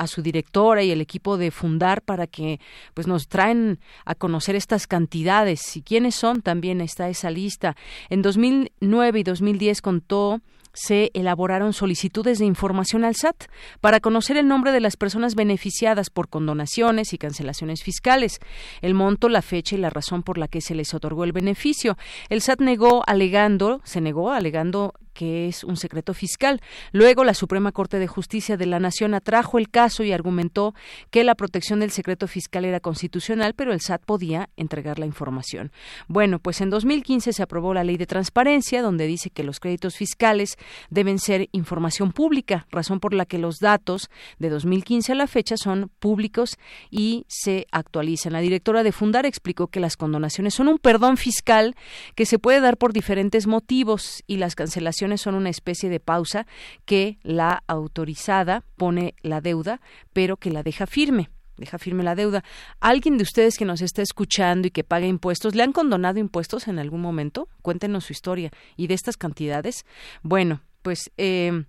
Speaker 1: su directora y el equipo de Fundar para que pues nos traen a conocer estas cantidades y quiénes son también está esa lista. En 2009 y 2010 contó se elaboraron solicitudes de información al SAT para conocer el nombre de las personas beneficiadas por condonaciones y cancelaciones fiscales, el monto, la fecha y la razón por la que se les otorgó el beneficio. El SAT negó alegando, se negó alegando que es un secreto fiscal. Luego, la Suprema Corte de Justicia de la Nación atrajo el caso y argumentó que la protección del secreto fiscal era constitucional, pero el SAT podía entregar la información. Bueno, pues en 2015 se aprobó la Ley de Transparencia, donde dice que los créditos fiscales deben ser información pública, razón por la que los datos de 2015 a la fecha son públicos y se actualizan. La directora de Fundar explicó que las condonaciones son un perdón fiscal que se puede dar por diferentes motivos y las cancelaciones son una especie de pausa que la autorizada pone la deuda, pero que la deja firme deja firme la deuda. ¿Alguien de ustedes que nos está escuchando y que paga impuestos, le han condonado impuestos en algún momento? Cuéntenos su historia. ¿Y de estas cantidades? Bueno, pues eh,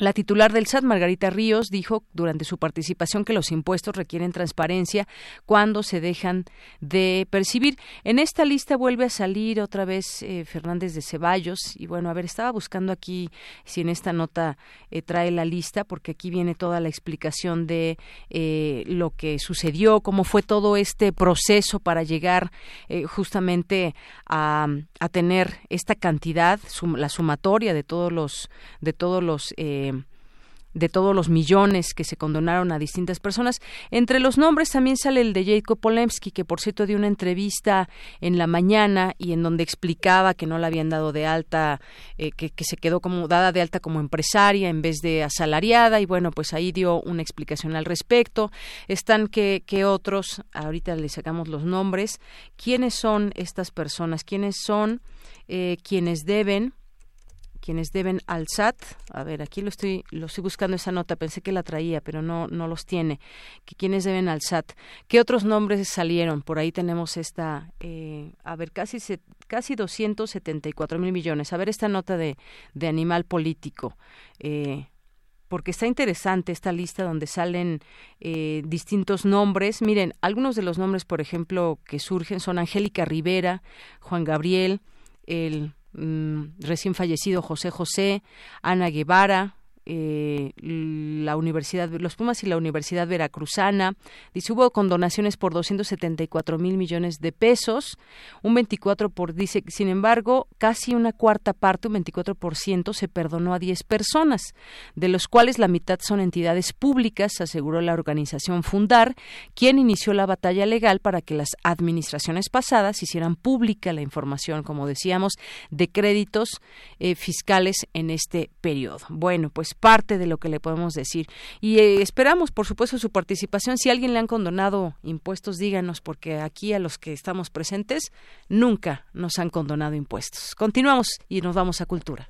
Speaker 1: la titular del SAT, Margarita Ríos, dijo durante su participación que los impuestos requieren transparencia cuando se dejan de percibir. En esta lista vuelve a salir otra vez eh, Fernández de Ceballos. Y bueno, a ver, estaba buscando aquí si en esta nota eh, trae la lista, porque aquí viene toda la explicación de eh, lo que sucedió, cómo fue todo este proceso para llegar justamente a, a, tener esta cantidad, la sumatoria de todos los, de todos los de todos los millones que se condonaron a distintas personas. Entre los nombres también sale el de Jacob Polemski, que por cierto dio una entrevista en la mañana y en donde explicaba que no la habían dado de alta, eh, que, se quedó como dada de alta como empresaria en vez de asalariada y bueno, pues ahí dio una explicación al respecto. Están que, que otros, ahorita les sacamos los nombres, quiénes son estas personas, quiénes son eh, quienes deben quienes deben al SAT, a ver, aquí lo estoy, lo estoy buscando esa nota, pensé que la traía, pero no, no los tiene, que quienes deben al SAT. ¿Qué otros nombres salieron? Por ahí tenemos esta, eh, a ver, casi, casi 274 mil millones. A ver esta nota de, de animal político. Eh, porque está interesante esta lista donde salen eh, distintos nombres. Miren, algunos de los nombres, por ejemplo, que surgen son Angélica Rivera, Juan Gabriel, el Mm, recién fallecido José José, Ana Guevara, eh, la Universidad, los Pumas y la Universidad Veracruzana. Dice, hubo condonaciones por 274 mil millones de pesos, un 24 por, dice, sin embargo, casi una cuarta parte, un 24% se perdonó a 10 personas, de los cuales la mitad son entidades públicas, aseguró la organización Fundar, quien inició la batalla legal para que las administraciones pasadas hicieran pública la información, como decíamos, de créditos eh, fiscales en este periodo. Bueno, pues parte de lo que le podemos decir. Y eh, esperamos, por supuesto, su participación. Si a alguien le han condonado impuestos, díganos, porque aquí a los que estamos presentes nunca nos han condonado impuestos. Continuamos y nos vamos a Cultura.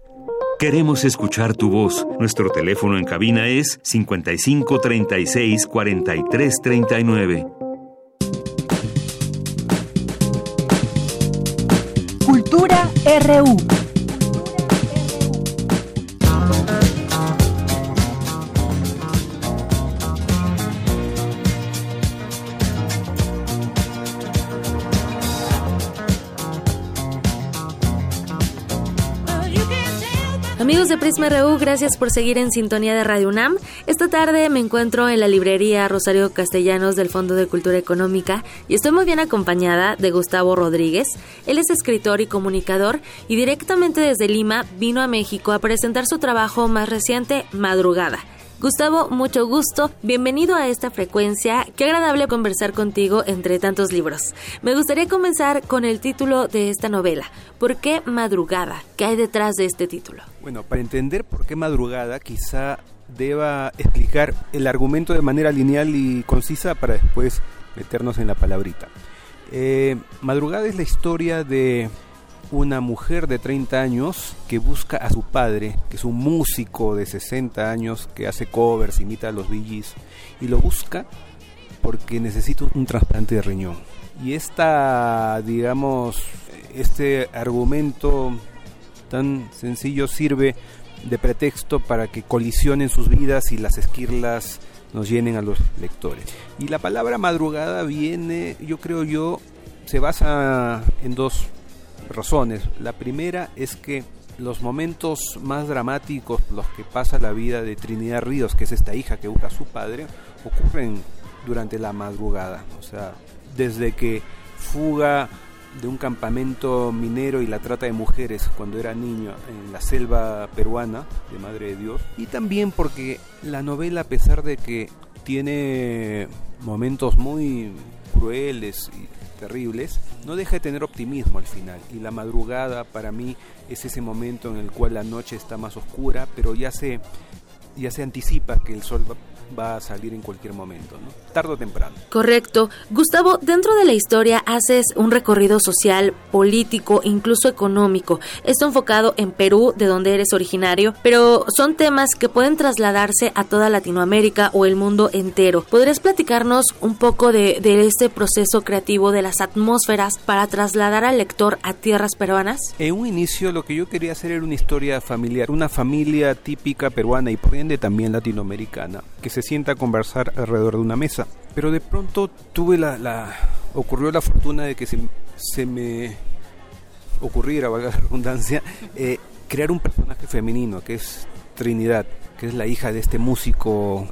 Speaker 2: Queremos escuchar tu voz. Nuestro teléfono en cabina es 55 36 43 39.
Speaker 3: Cultura RU.
Speaker 12: De Prisma RU, gracias por seguir en sintonía de Radio UNAM. Esta tarde me encuentro en la librería Rosario Castellanos del Fondo de Cultura Económica y estoy muy bien acompañada de Gustavo Rodríguez. Él es escritor y comunicador y directamente desde Lima vino a México a presentar su trabajo más reciente, Madrugada Gustavo, mucho gusto. Bienvenido a esta frecuencia. Qué agradable conversar contigo entre tantos libros. Me gustaría comenzar con el título de esta novela. ¿Por qué Madrugada? ¿Qué hay detrás de este título?
Speaker 13: Bueno, para entender por qué Madrugada, quizá deba explicar el argumento de manera lineal y concisa para después meternos en la palabrita. Eh, madrugada es la historia de una mujer de 30 años que busca a su padre, que es un músico de 60 años que hace covers, imita a los Billys, y lo busca porque necesita un trasplante de riñón. Y esta, digamos, este argumento tan sencillo sirve de pretexto para que colisionen sus vidas y las esquirlas nos llenen a los lectores. Y la palabra madrugada viene, yo creo yo, se basa en dos razones. La primera es que los momentos más dramáticos, los que pasa la vida de Trinidad Ríos, que es esta hija que busca a su padre, ocurren durante la madrugada. O sea, desde que fuga de un campamento minero y la trata de mujeres cuando era niño en la selva peruana de Madre de Dios. Y también porque la novela, a pesar de que tiene momentos muy crueles y terribles, no deja de tener optimismo al final. Y la madrugada para mí es ese momento en el cual la noche está más oscura, pero ya se, ya se anticipa que el sol va a salir en cualquier momento, ¿no? Tardo o temprano.
Speaker 12: Correcto. Gustavo, dentro de la historia haces un recorrido social, político, incluso económico. Esto enfocado en Perú, de donde eres originario, pero son temas que pueden trasladarse a toda Latinoamérica o el mundo entero. ¿Podrías platicarnos un poco de, de este proceso creativo de las atmósferas para trasladar al lector a tierras peruanas?
Speaker 13: En un inicio lo que yo quería hacer era una historia familiar, una familia típica peruana y por ende también latinoamericana, que se se sienta a conversar alrededor de una mesa. Pero de pronto tuve la, la ocurrió la fortuna de que se, se me ocurriera, valga la redundancia, eh, crear un personaje femenino que es Trinidad, que es la hija de este músico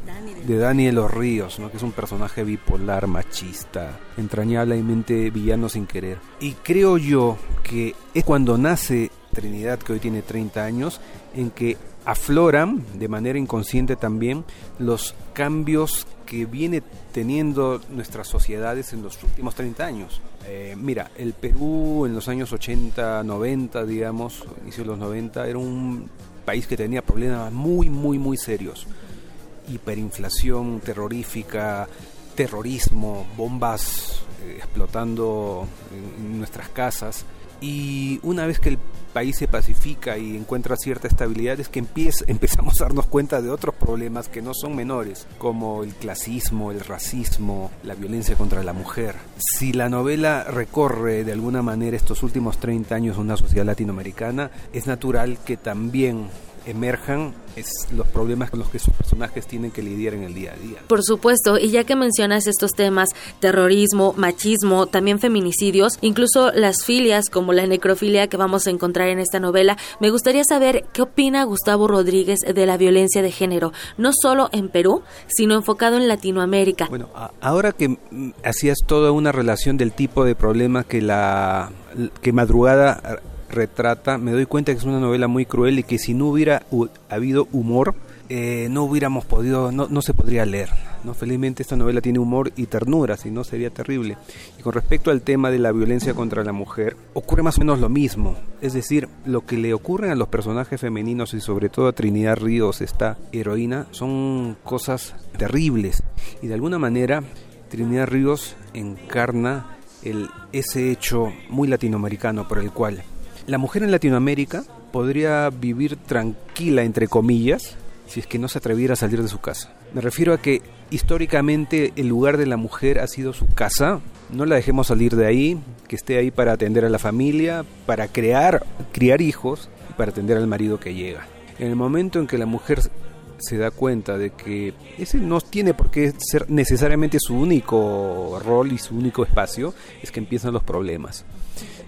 Speaker 13: de Daniel Los Ríos, ¿no? que es un personaje bipolar, machista, entrañablemente villano sin querer. Y creo yo que es cuando nace Trinidad, que hoy tiene 30 años, en que afloran de manera inconsciente también los cambios que viene teniendo nuestras sociedades en los últimos 30 años. Eh, mira, el Perú en los años 80, 90, digamos, inicio de los 90, era un país que tenía problemas muy, muy, muy serios. Hiperinflación terrorífica, terrorismo, bombas eh, explotando nuestras casas. Y una vez que el país se pacifica y encuentra cierta estabilidad es que empezamos a darnos cuenta de otros problemas que no son menores, como el clasismo, el racismo, la violencia contra la mujer. Si la novela recorre de alguna manera estos últimos 30 años una sociedad latinoamericana, es natural que también emerjan es los problemas con los que sus personajes tienen que lidiar en el día a día.
Speaker 12: Por supuesto, y ya que mencionas estos temas, terrorismo, machismo, también feminicidios, incluso las filias como la necrofilia que vamos a encontrar en esta novela, me gustaría saber qué opina Gustavo Rodríguez de la violencia de género, no solo en Perú, sino enfocado en Latinoamérica.
Speaker 13: Bueno, ahora que mm, hacías toda una relación del tipo de problemas que la que Madrugada retrata, me doy cuenta que es una novela muy cruel y que si no hubiera habido humor, eh, no hubiéramos podido, no, no se podría leer. ¿no? Felizmente esta novela tiene humor y ternura, si no sería terrible. Y con respecto al tema de la violencia contra la mujer, ocurre más o menos lo mismo. Es decir, lo que le ocurre a los personajes femeninos y sobre todo a Trinidad Ríos, esta heroína, son cosas terribles. Y de alguna manera, Trinidad Ríos encarna el, ese hecho muy latinoamericano por el cual la mujer en Latinoamérica podría vivir tranquila, entre comillas, si es que no se atreviera a salir de su casa. Me refiero a que históricamente el lugar de la mujer ha sido su casa. No la dejemos salir de ahí, que esté ahí para atender a la familia, para crear, criar hijos y para atender al marido que llega. En el momento en que la mujer se da cuenta de que ese no tiene por qué ser necesariamente su único rol y su único espacio, es que empiezan los problemas.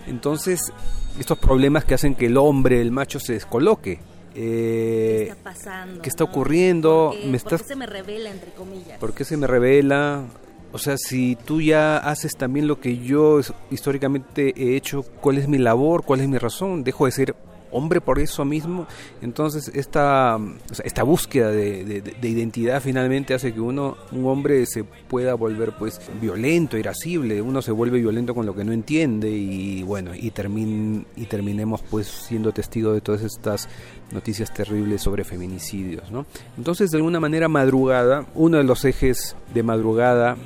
Speaker 13: Entonces, estos problemas que hacen que el hombre, el macho, se descoloque.
Speaker 12: Eh, ¿Qué está pasando?
Speaker 13: ¿Qué está ocurriendo?
Speaker 12: ¿Por qué, me ¿Por qué se me revela, entre comillas?
Speaker 13: ¿Por qué se me revela? O sea, si tú ya haces también lo que yo históricamente he hecho, ¿cuál es mi labor? ¿Cuál es mi razón? Dejo de ser hombre por eso mismo. Entonces esta, esta búsqueda de, identidad finalmente hace que uno, un hombre se pueda volver pues violento, irascible, uno se vuelve violento con lo que no entiende y bueno, y, termin, y terminemos pues siendo testigo de todas estas noticias terribles sobre feminicidios. ¿no? Entonces de alguna manera madrugada, uno de los ejes de madrugada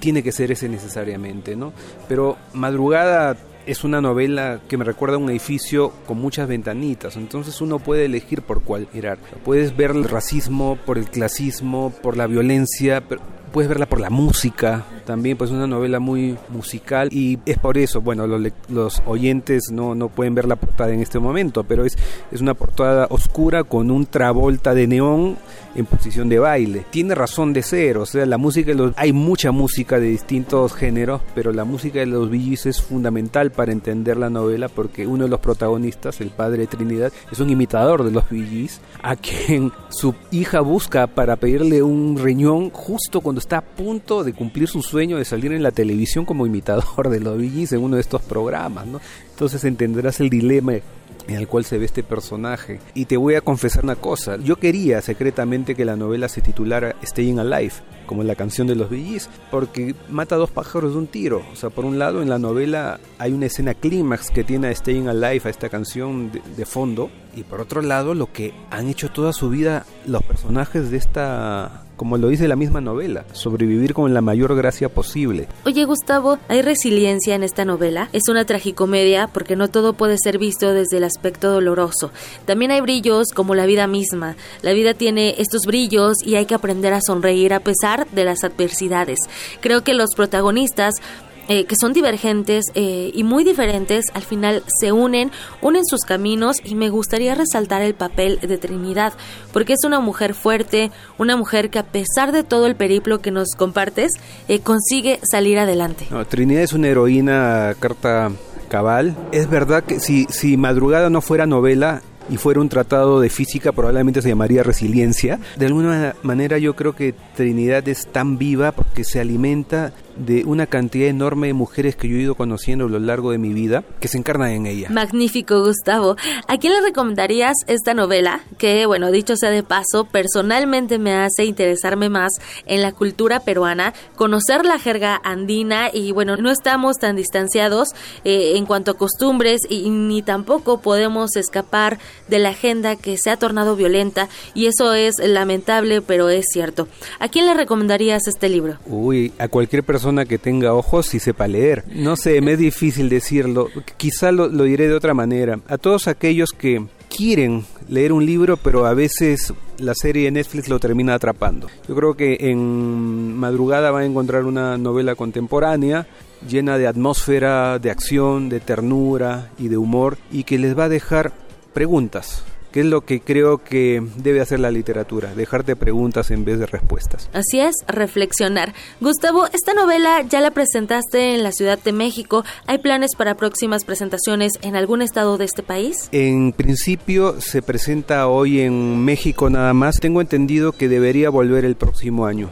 Speaker 13: tiene que ser ese necesariamente, ¿no? Pero madrugada es una novela que me recuerda a un edificio con muchas ventanitas, entonces uno puede elegir por cuál mirar. Puedes ver el racismo, por el clasismo, por la violencia, pero puedes verla por la música, también pues una novela muy musical y es por eso, bueno, los, los oyentes no, no pueden ver la portada en este momento, pero es, es una portada oscura con un travolta de neón en posición de baile. Tiene razón de ser, o sea, la música, los, hay mucha música de distintos géneros, pero la música de los Billys es fundamental para entender la novela porque uno de los protagonistas, el padre de Trinidad, es un imitador de los Billys, a quien su hija busca para pedirle un riñón justo cuando está a punto de cumplir su sueño de salir en la televisión como imitador de los Billys en uno de estos programas, ¿no? Entonces entenderás el dilema en el cual se ve este personaje. Y te voy a confesar una cosa, yo quería secretamente que la novela se titulara Staying Alive, como la canción de los Billys, porque mata dos pájaros de un tiro. O sea, por un lado en la novela hay una escena clímax que tiene a Staying Alive, a esta canción de fondo, y por otro lado lo que han hecho toda su vida los personajes de esta como lo dice la misma novela, sobrevivir con la mayor gracia posible.
Speaker 12: Oye Gustavo, ¿hay resiliencia en esta novela? Es una tragicomedia porque no todo puede ser visto desde el aspecto doloroso. También hay brillos como la vida misma. La vida tiene estos brillos y hay que aprender a sonreír a pesar de las adversidades. Creo que los protagonistas eh, que son divergentes eh, y muy diferentes, al final se unen, unen sus caminos y me gustaría resaltar el papel de Trinidad, porque es una mujer fuerte, una mujer que a pesar de todo el periplo que nos compartes, eh, consigue salir adelante.
Speaker 13: Trinidad es una heroína carta cabal. Es verdad que si, si Madrugada no fuera novela, y fuera un tratado de física, probablemente se llamaría resiliencia. De alguna manera yo creo que Trinidad es tan viva porque se alimenta de una cantidad enorme de mujeres que yo he ido conociendo a lo largo de mi vida que se encarnan en ella.
Speaker 12: Magnífico, Gustavo. ¿A quién le recomendarías esta novela? Que, bueno, dicho sea de paso, personalmente me hace interesarme más en la cultura peruana, conocer la jerga andina y, bueno, no estamos tan distanciados eh, en cuanto a costumbres y ni tampoco podemos escapar de la agenda que se ha tornado violenta y eso es lamentable, pero es cierto. ¿A quién le recomendarías este libro?
Speaker 13: Uy, a cualquier persona que tenga ojos y sepa leer. No sé, me es difícil decirlo. Quizá lo, lo diré de otra manera. A todos aquellos que quieren leer un libro, pero a veces la serie de Netflix lo termina atrapando. Yo creo que en madrugada va a encontrar una novela contemporánea llena de atmósfera, de acción, de ternura y de humor y que les va a dejar preguntas ¿Qué es lo que creo que debe hacer la literatura, dejarte preguntas en vez de respuestas.
Speaker 12: Así es, reflexionar. Gustavo, esta novela ya la presentaste en la Ciudad de México. ¿Hay planes para próximas presentaciones en algún estado de este país?
Speaker 13: En principio se presenta hoy en México nada más. Tengo entendido que debería volver el próximo año.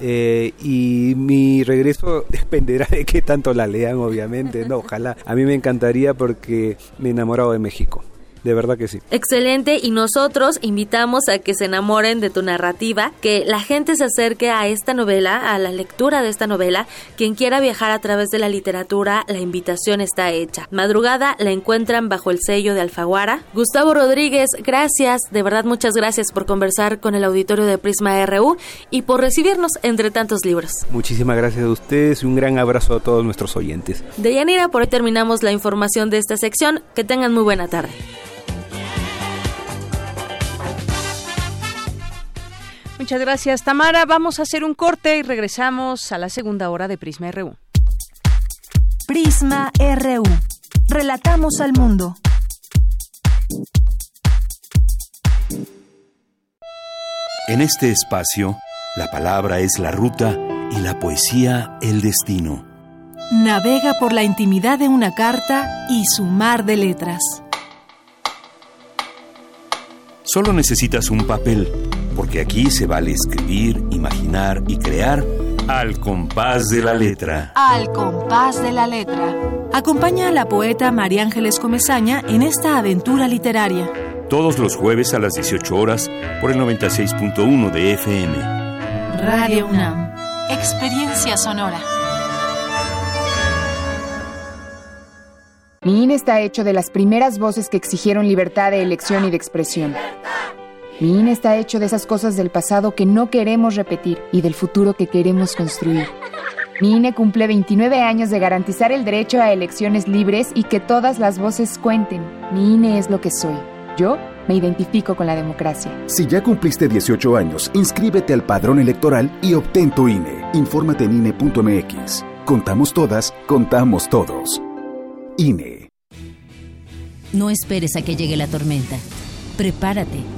Speaker 13: Eh, y mi regreso dependerá de qué tanto la lean, obviamente. No, ojalá. A mí me encantaría porque me he enamorado de México. De verdad que sí.
Speaker 12: Excelente y nosotros invitamos a que se enamoren de tu narrativa, que la gente se acerque a esta novela, a la lectura de esta novela. Quien quiera viajar a través de la literatura, la invitación está hecha. Madrugada la encuentran bajo el sello de Alfaguara. Gustavo Rodríguez, gracias, de verdad muchas gracias por conversar con el auditorio de Prisma RU y por recibirnos entre tantos libros.
Speaker 13: Muchísimas gracias a ustedes y un gran abrazo a todos nuestros oyentes.
Speaker 12: De Yanira, por hoy terminamos la información de esta sección. Que tengan muy buena tarde.
Speaker 1: Muchas gracias, Tamara. Vamos a hacer un corte y regresamos a la segunda hora de Prisma RU.
Speaker 3: Prisma RU. Relatamos al mundo.
Speaker 2: En este espacio, la palabra es la ruta y la poesía el destino.
Speaker 3: Navega por la intimidad de una carta y su mar de letras.
Speaker 2: Solo necesitas un papel, porque aquí se vale escribir, imaginar y crear al compás de la letra.
Speaker 3: Al compás de la letra. Acompaña a la poeta María Ángeles Comezaña en esta aventura literaria.
Speaker 2: Todos los jueves a las 18 horas por el 96.1 de FM.
Speaker 3: Radio UNAM. Experiencia sonora.
Speaker 14: Mi INE está hecho de las primeras voces que exigieron libertad de elección y de expresión. Mi INE está hecho de esas cosas del pasado que no queremos repetir y del futuro que queremos construir. Mi INE cumple 29 años de garantizar el derecho a elecciones libres y que todas las voces cuenten. Mi INE es lo que soy. Yo Me identifico con la democracia.
Speaker 15: Si ya cumpliste 18 años, inscríbete al padrón electoral y obtén tu INE. Infórmate en INE.mx. Contamos todas, contamos todos. INE.
Speaker 16: No esperes a que llegue la tormenta. Prepárate.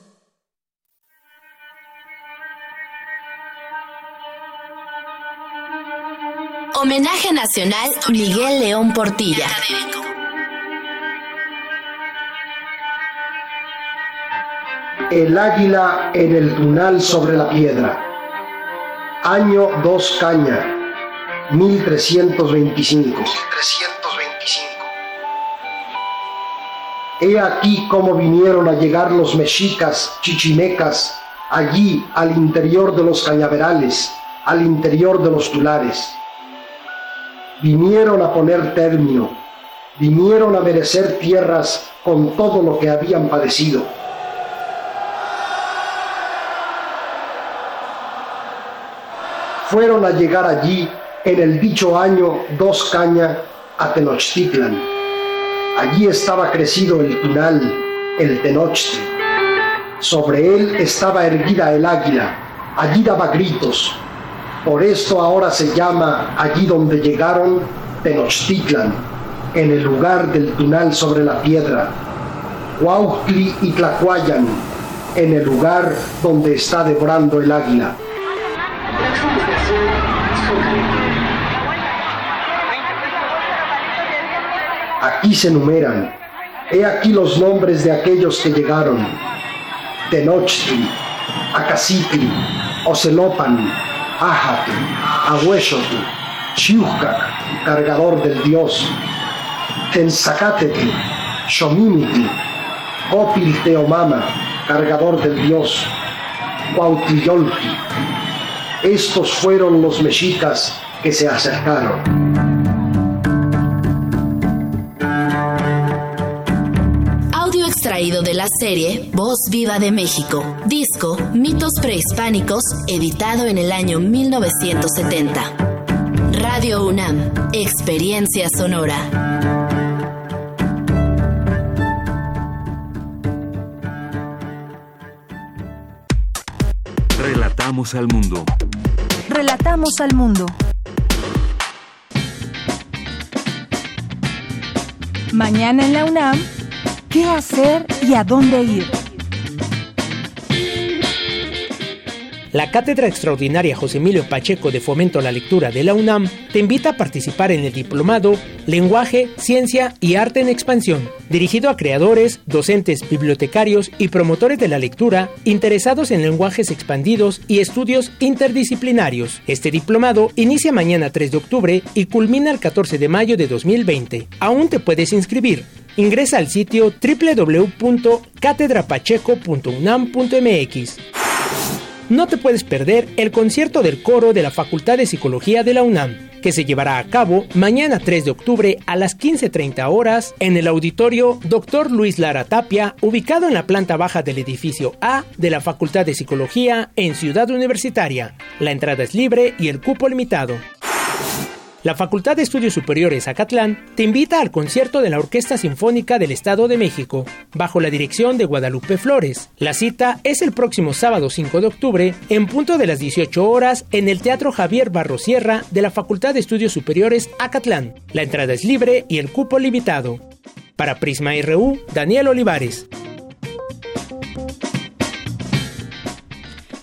Speaker 17: Homenaje Nacional Miguel León Portilla.
Speaker 18: El águila en el tunal sobre la piedra. Año 2 Caña, 1325. 1325. He aquí cómo vinieron a llegar los mexicas, chichimecas, allí al interior de los cañaverales, al interior de los tulares vinieron a poner término, vinieron a merecer tierras con todo lo que habían padecido. Fueron a llegar allí en el dicho año dos caña a Tenochtitlan. Allí estaba crecido el tunal, el Tenochtli. Sobre él estaba erguida el águila. Allí daba gritos, por esto ahora se llama allí donde llegaron Tenochtitlan, en el lugar del tunal sobre la piedra, Huautli y Tlacuayan, en el lugar donde está devorando el águila. Aquí se enumeran. He aquí los nombres de aquellos que llegaron. Tenochtli, Acacitli, Ocelopan, Ahat, Ahueshotl, Chiucac, cargador del dios, Tenzacatecl, Xomimitl, Copil Teomama, cargador del dios, Cuautliyolti. Estos fueron los mexicas que se acercaron.
Speaker 17: Extraído de la serie Voz Viva de México, disco Mitos Prehispánicos, editado en el año 1970. Radio UNAM, Experiencia Sonora.
Speaker 2: Relatamos al mundo.
Speaker 3: Relatamos al mundo. Mañana en la UNAM, ¿Qué hacer y a dónde ir?
Speaker 11: La Cátedra Extraordinaria José Emilio Pacheco de Fomento a la Lectura de la UNAM te invita a participar en el diplomado Lenguaje, Ciencia y Arte en Expansión, dirigido a creadores, docentes, bibliotecarios y promotores de la lectura interesados en lenguajes expandidos y estudios interdisciplinarios. Este diplomado inicia mañana 3 de octubre y culmina el 14 de mayo de 2020. Aún te puedes inscribir. Ingresa al sitio www.catedrapacheco.unam.mx. No te puedes perder el concierto del coro de la Facultad de Psicología de la UNAM, que se llevará a cabo mañana 3 de octubre a las 15.30 horas en el auditorio Dr. Luis Lara Tapia, ubicado en la planta baja del edificio A de la Facultad de Psicología en Ciudad Universitaria. La entrada es libre y el cupo limitado. La Facultad de Estudios Superiores Acatlán te invita al concierto de la Orquesta Sinfónica del Estado de México, bajo la dirección de Guadalupe Flores. La cita es el próximo sábado 5 de octubre, en punto de las 18 horas, en el Teatro Javier Barrosierra de la Facultad de Estudios Superiores Acatlán. La entrada es libre y el cupo limitado. Para Prisma RU, Daniel Olivares.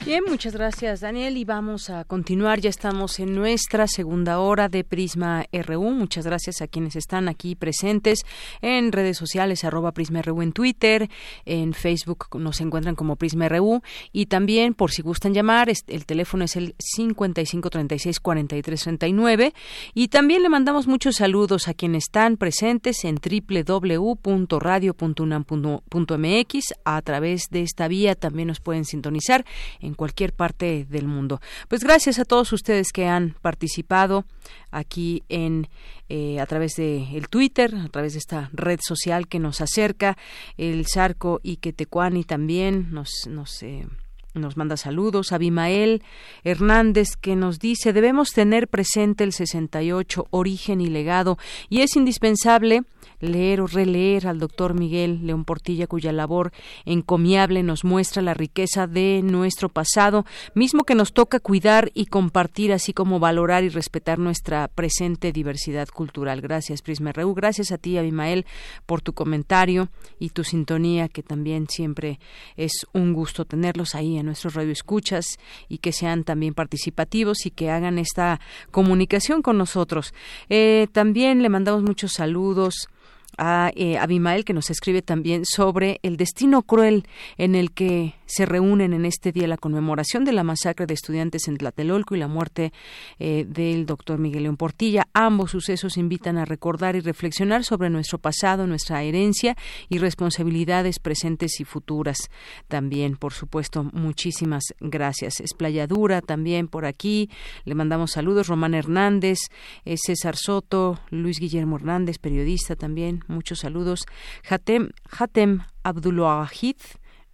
Speaker 1: Bien, muchas gracias Daniel y vamos a continuar. Ya estamos en nuestra segunda hora de Prisma RU. Muchas gracias a quienes están aquí presentes en redes sociales, arroba Prisma RU en Twitter, en Facebook nos encuentran como Prisma RU y también por si gustan llamar, el teléfono es el 5536-4339 y también le mandamos muchos saludos a quienes están presentes en www.radio.unam.mx. A través de esta vía también nos pueden sintonizar en cualquier parte del mundo. Pues gracias a todos ustedes que han participado aquí en eh, a través de el Twitter, a través de esta red social que nos acerca, el Sarco y Quetecuani también nos nos eh, nos manda saludos. Abimael Hernández que nos dice debemos tener presente el 68 origen y legado y es indispensable leer o releer al doctor Miguel León Portilla, cuya labor encomiable nos muestra la riqueza de nuestro pasado, mismo que nos toca cuidar y compartir, así como valorar y respetar nuestra presente diversidad cultural. Gracias, Prisma Reu. Gracias a ti, Abimael, por tu comentario y tu sintonía, que también siempre es un gusto tenerlos ahí en nuestros radioescuchas y que sean también participativos y que hagan esta comunicación con nosotros. Eh, también le mandamos muchos saludos a eh, Abimael, que nos escribe también sobre el destino cruel en el que se reúnen en este día la conmemoración de la masacre de estudiantes en Tlatelolco y la muerte eh, del doctor Miguel León Portilla. Ambos sucesos invitan a recordar y reflexionar sobre nuestro pasado, nuestra herencia y responsabilidades presentes y futuras. También, por supuesto, muchísimas gracias. Esplayadura también por aquí. Le mandamos saludos. Román Hernández, eh, César Soto, Luis Guillermo Hernández, periodista también. Muchos saludos. Hatem, Hatem Abdulwahid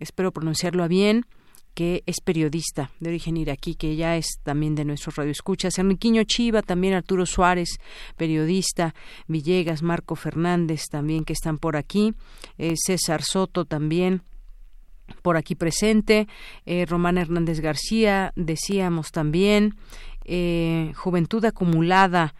Speaker 1: espero pronunciarlo bien, que es periodista de origen iraquí, que ya es también de nuestros radioescuchas. Enriquiño Chiva, también Arturo Suárez, periodista. Villegas, Marco Fernández, también que están por aquí. Eh, César Soto, también por aquí presente. Eh, Román Hernández García, decíamos también. Eh, Juventud acumulada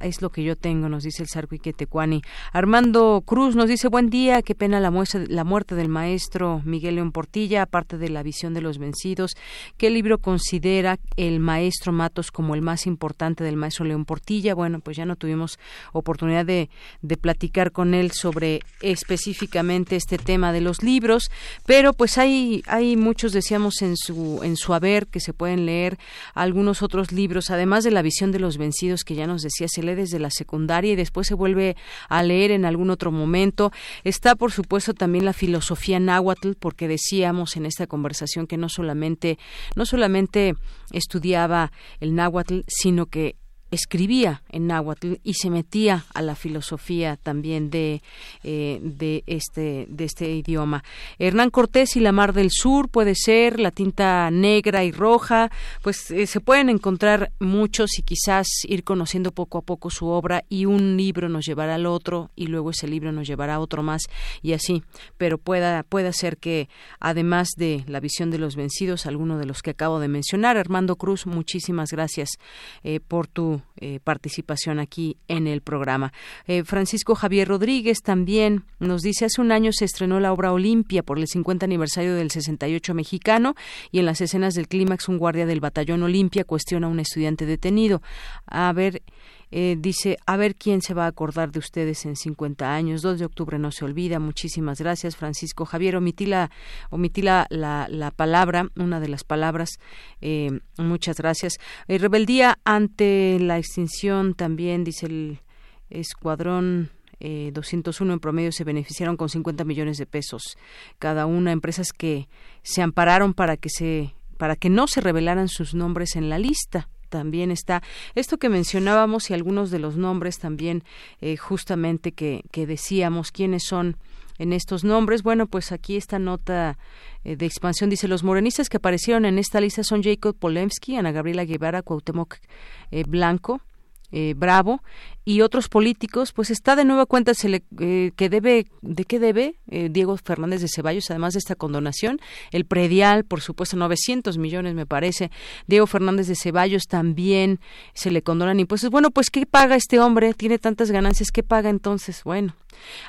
Speaker 1: es lo que yo tengo, nos dice el Sarquiquetecuani. Armando Cruz nos dice, buen día, qué pena la, la muerte del maestro Miguel León Portilla, aparte de la visión de los vencidos. ¿Qué libro considera el maestro Matos como el más importante del maestro León Portilla? Bueno, pues ya no tuvimos oportunidad de, de platicar con él sobre específicamente este tema de los libros, pero pues hay, hay muchos, decíamos, en su, en su haber que se pueden leer algunos otros libros, además de la visión de los vencidos que ya nos decía, se lee desde la secundaria y después se vuelve a leer en algún otro momento. Está, por supuesto, también la filosofía náhuatl, porque decíamos en esta conversación que no solamente, no solamente estudiaba el náhuatl, sino que escribía en náhuatl y se metía a la filosofía también de, eh, de, este, de este idioma. Hernán Cortés y la Mar del Sur puede ser, la tinta negra y roja, pues eh, se pueden encontrar muchos y quizás ir conociendo poco a poco su obra y un libro nos llevará al otro y luego ese libro nos llevará a otro más y así, pero pueda, puede ser que además de la visión de los vencidos, alguno de los que acabo de mencionar, Armando Cruz, muchísimas gracias eh, por tu eh, participación aquí en el programa. Eh, Francisco Javier Rodríguez también nos dice, hace un año se estrenó la obra Olimpia por el 50 aniversario del 68 mexicano y en las escenas del clímax un guardia del batallón Olimpia cuestiona a un estudiante detenido. A ver, eh, dice, a ver quién se va a acordar de ustedes en 50 años. 2 de octubre no se olvida. Muchísimas gracias, Francisco Javier. Omití la, omití la, la, palabra, una de las palabras. Eh, muchas gracias. Eh, rebeldía ante la extinción también, dice el escuadrón. 201 en promedio se beneficiaron con 50 millones de pesos cada una empresas que se ampararon para que se para que no se revelaran sus nombres en la lista también está esto que mencionábamos y algunos de los nombres también eh, justamente que, que decíamos quiénes son en estos nombres. Bueno, pues aquí esta nota eh, de expansión dice los morenistas que aparecieron en esta lista son Jacob Polemski, Ana Gabriela Guevara, Cuauhtémoc eh, Bravo y otros políticos, pues está de nueva cuenta se le, eh, que debe, ¿de qué debe eh, Diego Fernández de Ceballos, además de esta condonación? El predial, por supuesto, 900 millones me parece. Diego Fernández de Ceballos también se le condonan impuestos. Bueno, pues ¿qué paga este hombre? Tiene tantas ganancias, ¿qué paga entonces? Bueno,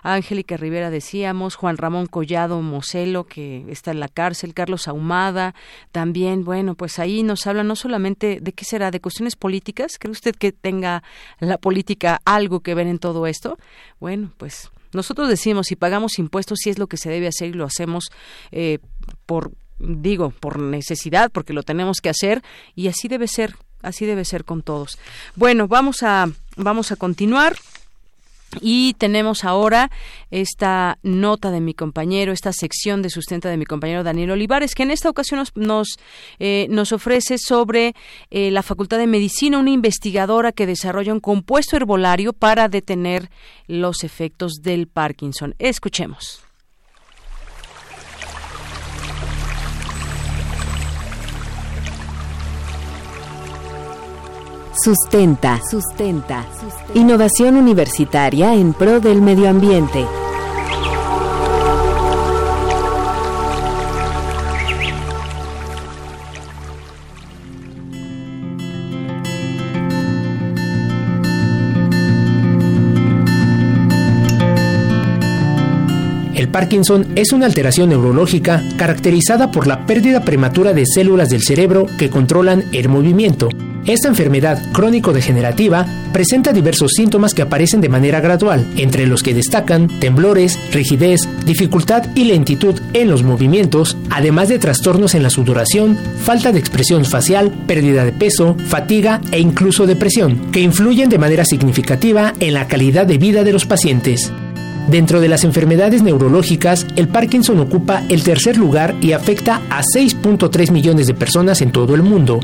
Speaker 1: Angélica Rivera decíamos, Juan Ramón Collado Moselo, que está en la cárcel, Carlos Ahumada, también, bueno, pues ahí nos habla no solamente de qué será, de cuestiones políticas, ¿cree usted que tenga la política algo que ver en todo esto? Bueno, pues nosotros decimos si pagamos impuestos si es lo que se debe hacer y lo hacemos eh, por digo por necesidad porque lo tenemos que hacer y así debe ser así debe ser con todos bueno vamos a vamos a continuar y tenemos ahora esta nota de mi compañero, esta sección de sustenta de mi compañero Daniel Olivares, que en esta ocasión nos, nos, eh, ofrece sobre eh, la Facultad de Medicina, una investigadora que desarrolla un compuesto herbolario para detener los efectos del Parkinson. Escuchemos.
Speaker 19: Sustenta. Sustenta. Innovación universitaria en pro del medio ambiente.
Speaker 11: El Parkinson es una alteración neurológica caracterizada por la pérdida prematura de células del cerebro que controlan el movimiento esta enfermedad crónico-degenerativa presenta diversos síntomas que aparecen de manera gradual, entre los que destacan temblores, rigidez, dificultad y lentitud en los movimientos, además de trastornos en la sudoración, falta de expresión facial, pérdida de peso, fatiga e incluso depresión, que influyen de manera significativa en la calidad de vida de los pacientes. Dentro de las enfermedades neurológicas, el Parkinson ocupa el tercer lugar y afecta a 6.3 millones de personas en todo el mundo.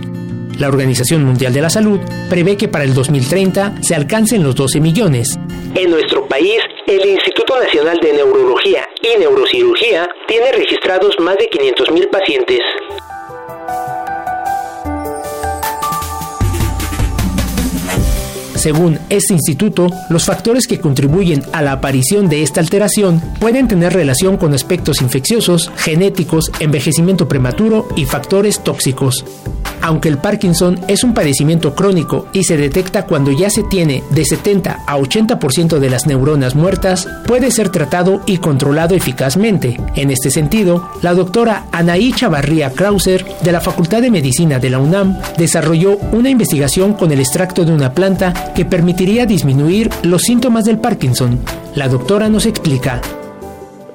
Speaker 11: La Organización Mundial de la Salud prevé que para el 2030 se alcancen los 12 millones.
Speaker 20: En nuestro país, el Instituto Nacional de Neurología y Neurocirugía tiene registrados más de 500.000 pacientes.
Speaker 11: Según este instituto, los factores que contribuyen a la aparición de esta alteración pueden tener relación con aspectos infecciosos, genéticos, envejecimiento prematuro y factores tóxicos. Aunque el Parkinson es un padecimiento crónico y se detecta cuando ya se tiene de 70 a 80% de las neuronas muertas, puede ser tratado y controlado eficazmente. En este sentido, la doctora Anaí Chavarría Krauser de la Facultad de Medicina de la UNAM desarrolló una investigación con el extracto de una planta que permitiría disminuir los síntomas del Parkinson. La doctora nos explica.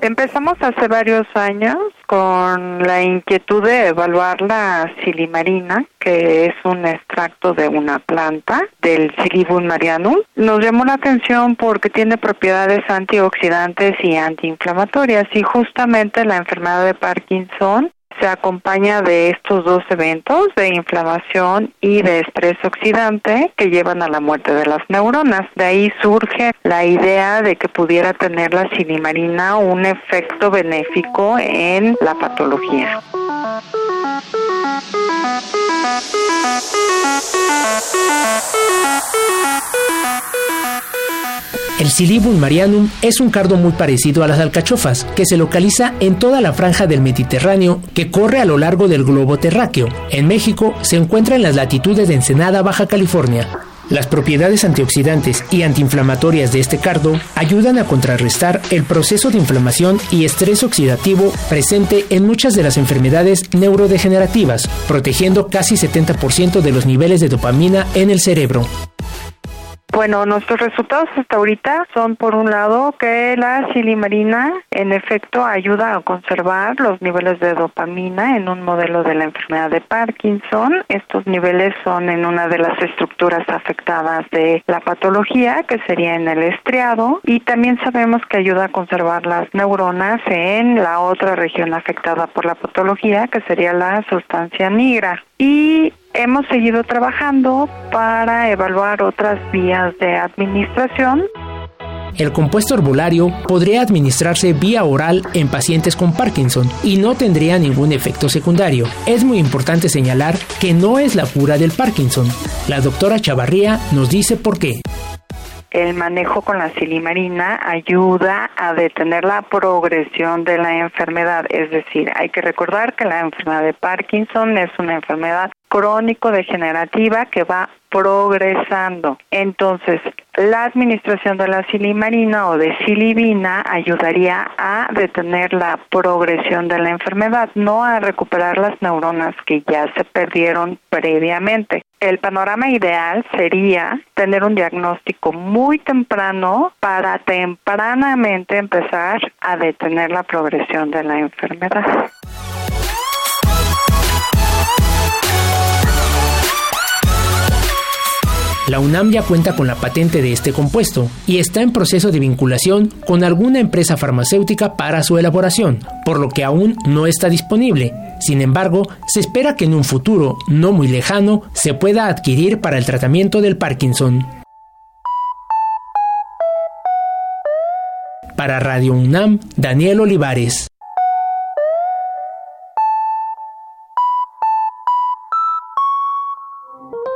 Speaker 21: Empezamos hace varios años con la inquietud de evaluar la silimarina, que es un extracto de una planta del Silibum marianum. Nos llamó la atención porque tiene propiedades antioxidantes y antiinflamatorias y justamente la enfermedad de Parkinson se acompaña de estos dos eventos de inflamación y de estrés oxidante que llevan a la muerte de las neuronas. De ahí surge la idea de que pudiera tener la silimarina un efecto benéfico en la patología.
Speaker 11: El Silibum marianum es un cardo muy parecido a las alcachofas, que se localiza en toda la franja del Mediterráneo que corre a lo largo del globo terráqueo. En México se encuentra en las latitudes de Ensenada, Baja California. Las propiedades antioxidantes y antiinflamatorias de este cardo ayudan a contrarrestar el proceso de inflamación y estrés oxidativo presente en muchas de las enfermedades neurodegenerativas, protegiendo casi 70% de los niveles de dopamina en el cerebro.
Speaker 21: Bueno, nuestros resultados hasta ahorita son, por un lado, que la silimarina, en efecto, ayuda a conservar los niveles de dopamina en un modelo de la enfermedad de Parkinson. Estos niveles son en una de las estructuras afectadas de la patología, que sería en el estriado, y también sabemos que ayuda a conservar las neuronas en la otra región afectada por la patología, que sería la sustancia negra. Y hemos seguido trabajando para evaluar otras vías de administración.
Speaker 11: El compuesto herbolario podría administrarse vía oral en pacientes con Parkinson y no tendría ningún efecto secundario. Es muy importante señalar que no es la cura del Parkinson. La doctora Chavarría nos dice por qué.
Speaker 21: el manejo con la silimarina ayuda a detener la progresión de la enfermedad. Es decir, hay que recordar que la enfermedad de Parkinson es una enfermedad crónico-degenerativa que va progresando. Entonces, la administración de la silimarina o de silibina ayudaría a detener la progresión de la enfermedad, no a recuperar las neuronas que ya se perdieron previamente. El panorama ideal sería tener un diagnóstico muy temprano para tempranamente empezar a detener la progresión de la enfermedad.
Speaker 11: La UNAM ya cuenta con la patente de este compuesto y está en proceso de vinculación con alguna empresa farmacéutica para su elaboración, por lo que aún no está disponible. Sin embargo, se espera que en un futuro no muy lejano se pueda adquirir para el tratamiento del Parkinson. Para Radio UNAM, Daniel Olivares.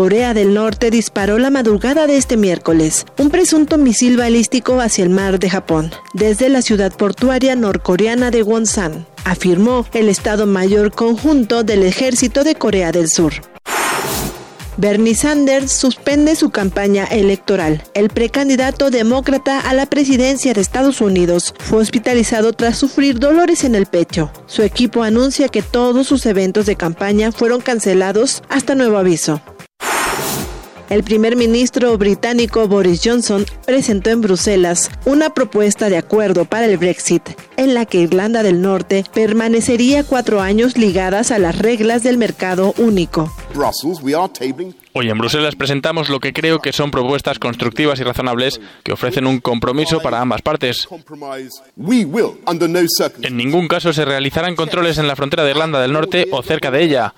Speaker 22: Corea del Norte disparó la madrugada de este miércoles un presunto misil balístico hacia el mar de Japón, desde la ciudad portuaria norcoreana de Wonsan, afirmó el Estado Mayor Conjunto del Ejército de Corea del Sur. Bernie Sanders suspende su campaña electoral. El precandidato demócrata a la presidencia de Estados Unidos fue hospitalizado tras sufrir dolores en el pecho. Su equipo anuncia que todos sus eventos de campaña fueron cancelados hasta nuevo aviso. El primer ministro británico Boris Johnson presentó en Bruselas una propuesta de acuerdo para el Brexit, en la que Irlanda del Norte permanecería cuatro años ligadas a las reglas del mercado único.
Speaker 23: Hoy en Bruselas presentamos lo que creo que son propuestas constructivas y razonables que ofrecen un compromiso para ambas partes. En ningún caso se realizarán controles en la frontera de Irlanda del Norte o cerca de ella.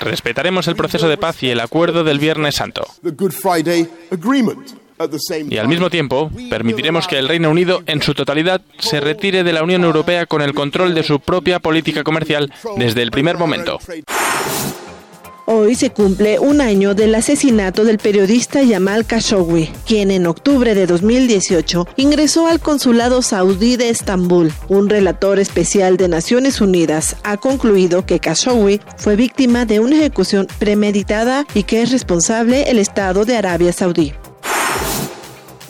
Speaker 23: Respetaremos el proceso de paz y el acuerdo del Viernes Santo. Y al mismo tiempo, permitiremos que el Reino Unido en su totalidad se retire de la Unión Europea con el control de su propia política comercial desde el primer momento.
Speaker 22: Hoy se cumple un año del asesinato del periodista Yamal Khashoggi, quien en octubre de 2018 ingresó al consulado saudí de Estambul. Un relator especial de Naciones Unidas ha concluido que Khashoggi fue víctima de una ejecución premeditada y que es responsable el Estado de Arabia Saudí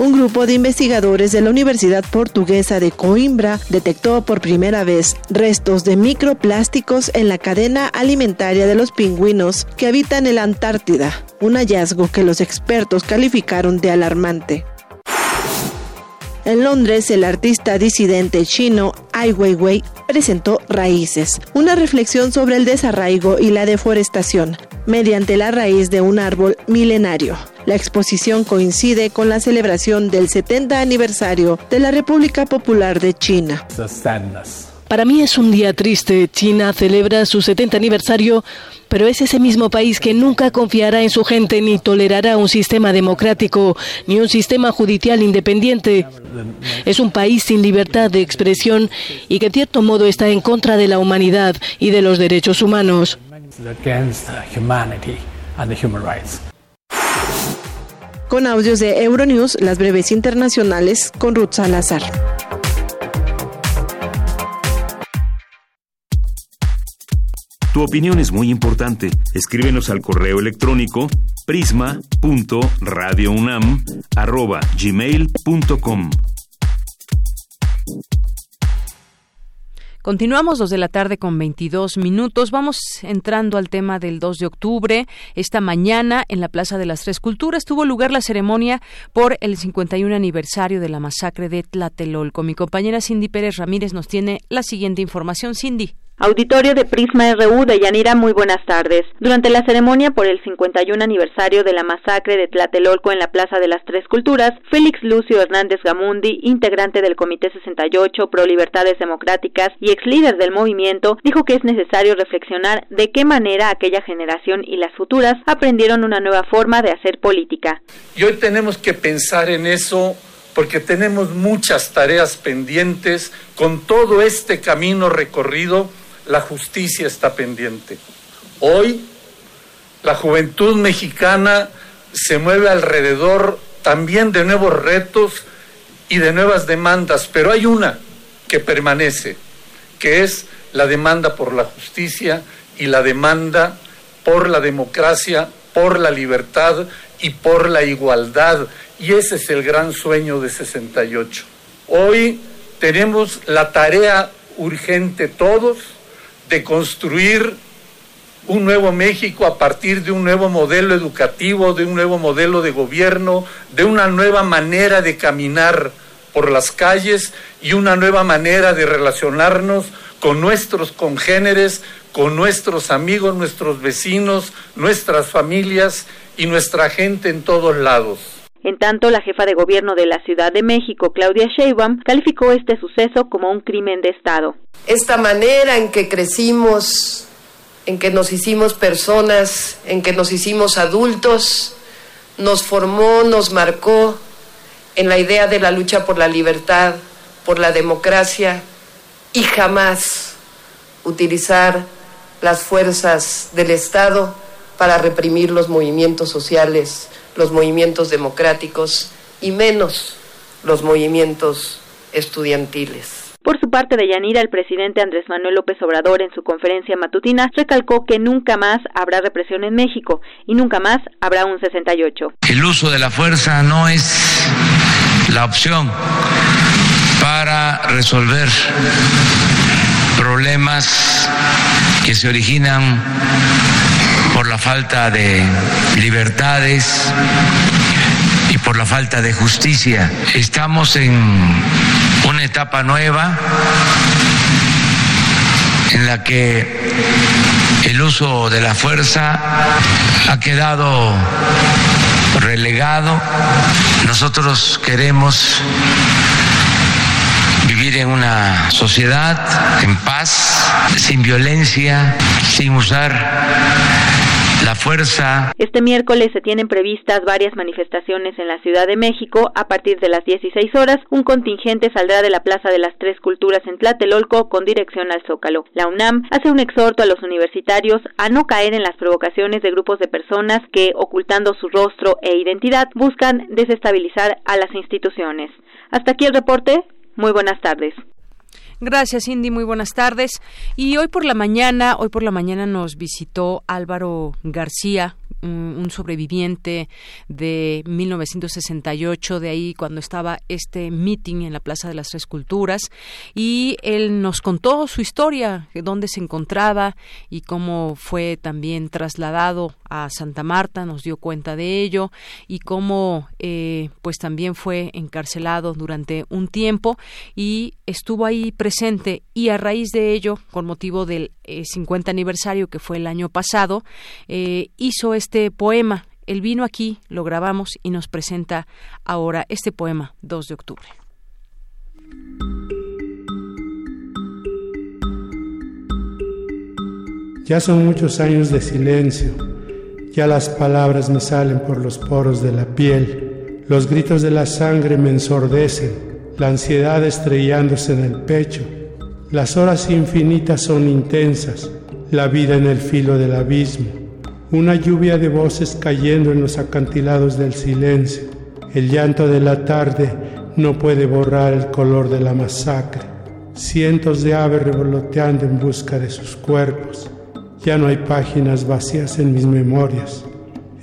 Speaker 22: un grupo de investigadores de la Universidad Portuguesa de Coimbra detectó por primera vez restos de microplásticos en la cadena alimentaria de los pingüinos que habitan en la Antártida, un hallazgo que los expertos calificaron de alarmante. En Londres, el artista disidente chino Ai Weiwei presentó Raíces, una reflexión sobre el desarraigo y la deforestación, mediante la raíz de un árbol milenario. La exposición coincide con la celebración del 70 aniversario de la República Popular de China.
Speaker 24: Para mí es un día triste. China celebra su 70 aniversario, pero es ese mismo país que nunca confiará en su gente ni tolerará un sistema democrático ni un sistema judicial independiente. Es un país sin libertad de expresión y que en cierto modo está en contra de la humanidad y de los derechos humanos.
Speaker 22: Con audios de Euronews, las breves internacionales con Ruth Salazar.
Speaker 2: Tu opinión es muy importante. Escríbenos al correo electrónico prisma.radiounam@gmail.com.
Speaker 1: Continuamos dos de la tarde con 22 minutos. Vamos entrando al tema del 2 de octubre. Esta mañana en la Plaza de las Tres Culturas tuvo lugar la ceremonia por el 51 aniversario de la masacre de Tlatelolco. Mi compañera Cindy Pérez Ramírez nos tiene la siguiente información. Cindy.
Speaker 25: Auditorio de Prisma RU de Yanira, muy buenas tardes. Durante la ceremonia por el 51 aniversario de la masacre de Tlatelolco en la Plaza de las Tres Culturas, Félix Lucio Hernández Gamundi, integrante del Comité 68 Pro Libertades Democráticas y ex líder del movimiento, dijo que es necesario reflexionar de qué manera aquella generación y las futuras aprendieron una nueva forma de hacer política.
Speaker 26: Y hoy tenemos que pensar en eso porque tenemos muchas tareas pendientes con todo este camino recorrido la justicia está pendiente. Hoy la juventud mexicana se mueve alrededor también de nuevos retos y de nuevas demandas, pero hay una que permanece, que es la demanda por la justicia y la demanda por la democracia, por la libertad y por la igualdad. Y ese es el gran sueño de 68. Hoy tenemos la tarea urgente todos de construir un nuevo México a partir de un nuevo modelo educativo, de un nuevo modelo de gobierno, de una nueva manera de caminar por las calles y una nueva manera de relacionarnos con nuestros congéneres, con nuestros amigos, nuestros vecinos, nuestras familias y nuestra gente en todos lados.
Speaker 25: En tanto, la jefa de gobierno de la Ciudad de México, Claudia Sheinbaum, calificó este suceso como un crimen de Estado.
Speaker 27: Esta manera en que crecimos, en que nos hicimos personas, en que nos hicimos adultos, nos formó, nos marcó en la idea de la lucha por la libertad, por la democracia y jamás utilizar las fuerzas del Estado para reprimir los movimientos sociales los movimientos democráticos y menos los movimientos estudiantiles.
Speaker 25: Por su parte, de Yanira, el presidente Andrés Manuel López Obrador en su conferencia matutina recalcó que nunca más habrá represión en México y nunca más habrá un 68.
Speaker 28: El uso de la fuerza no es la opción para resolver problemas que se originan por la falta de libertades y por la falta de justicia. Estamos en una etapa nueva en la que el uso de la fuerza ha quedado relegado. Nosotros queremos vivir en una sociedad en paz, sin violencia, sin usar la fuerza.
Speaker 25: Este miércoles se tienen previstas varias manifestaciones en la Ciudad de México. A partir de las 16 horas, un contingente saldrá de la Plaza de las Tres Culturas en Tlatelolco con dirección al Zócalo. La UNAM hace un exhorto a los universitarios a no caer en las provocaciones de grupos de personas que, ocultando su rostro e identidad, buscan desestabilizar a las instituciones. Hasta aquí el reporte. Muy buenas tardes.
Speaker 1: Gracias, Cindy. Muy buenas tardes. Y hoy por la mañana, hoy por la mañana nos visitó Álvaro García, un sobreviviente de 1968, de ahí cuando estaba este meeting en la Plaza de las Tres Culturas, y él nos contó su historia, dónde se encontraba y cómo fue también trasladado a Santa Marta, nos dio cuenta de ello, y cómo eh, pues también fue encarcelado durante un tiempo y estuvo ahí presente. Y a raíz de ello, con motivo del 50 eh, aniversario que fue el año pasado, eh, hizo este poema. Él vino aquí, lo grabamos y nos presenta ahora este poema 2 de octubre.
Speaker 29: Ya son muchos años de silencio, ya las palabras me salen por los poros de la piel, los gritos de la sangre me ensordecen, la ansiedad estrellándose en el pecho. Las horas infinitas son intensas, la vida en el filo del abismo, una lluvia de voces cayendo en los acantilados del silencio. El llanto de la tarde no puede borrar el color de la masacre. Cientos de aves revoloteando en busca de sus cuerpos. Ya no hay páginas vacías en mis memorias.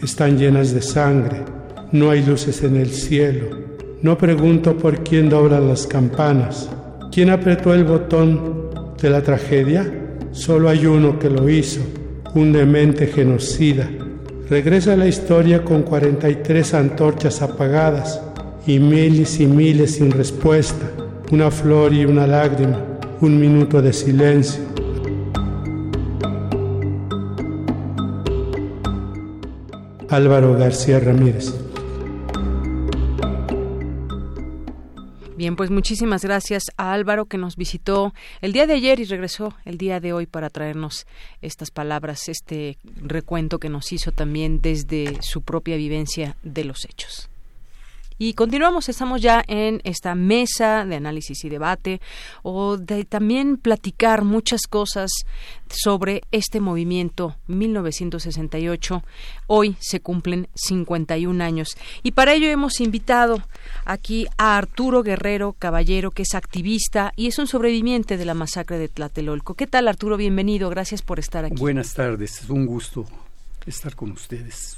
Speaker 29: Están llenas de sangre. No hay luces en el cielo. No pregunto por quién doblan las campanas, quién apretó el botón de la tragedia. Solo hay uno que lo hizo, un demente genocida. Regresa a la historia con 43 antorchas apagadas y miles y miles sin respuesta, una flor y una lágrima, un minuto de silencio. Álvaro García Ramírez.
Speaker 1: Bien, pues muchísimas gracias a Álvaro que nos visitó el día de ayer y regresó el día de hoy para traernos estas palabras, este recuento que nos hizo también desde su propia vivencia de los hechos. Y continuamos, estamos ya en esta mesa de análisis y debate o de también platicar muchas cosas sobre este movimiento 1968. Hoy se cumplen 51 años y para ello hemos invitado aquí a Arturo Guerrero Caballero, que es activista y es un sobreviviente de la masacre de Tlatelolco. ¿Qué tal Arturo? Bienvenido, gracias por estar aquí.
Speaker 30: Buenas tardes, es un gusto estar con ustedes.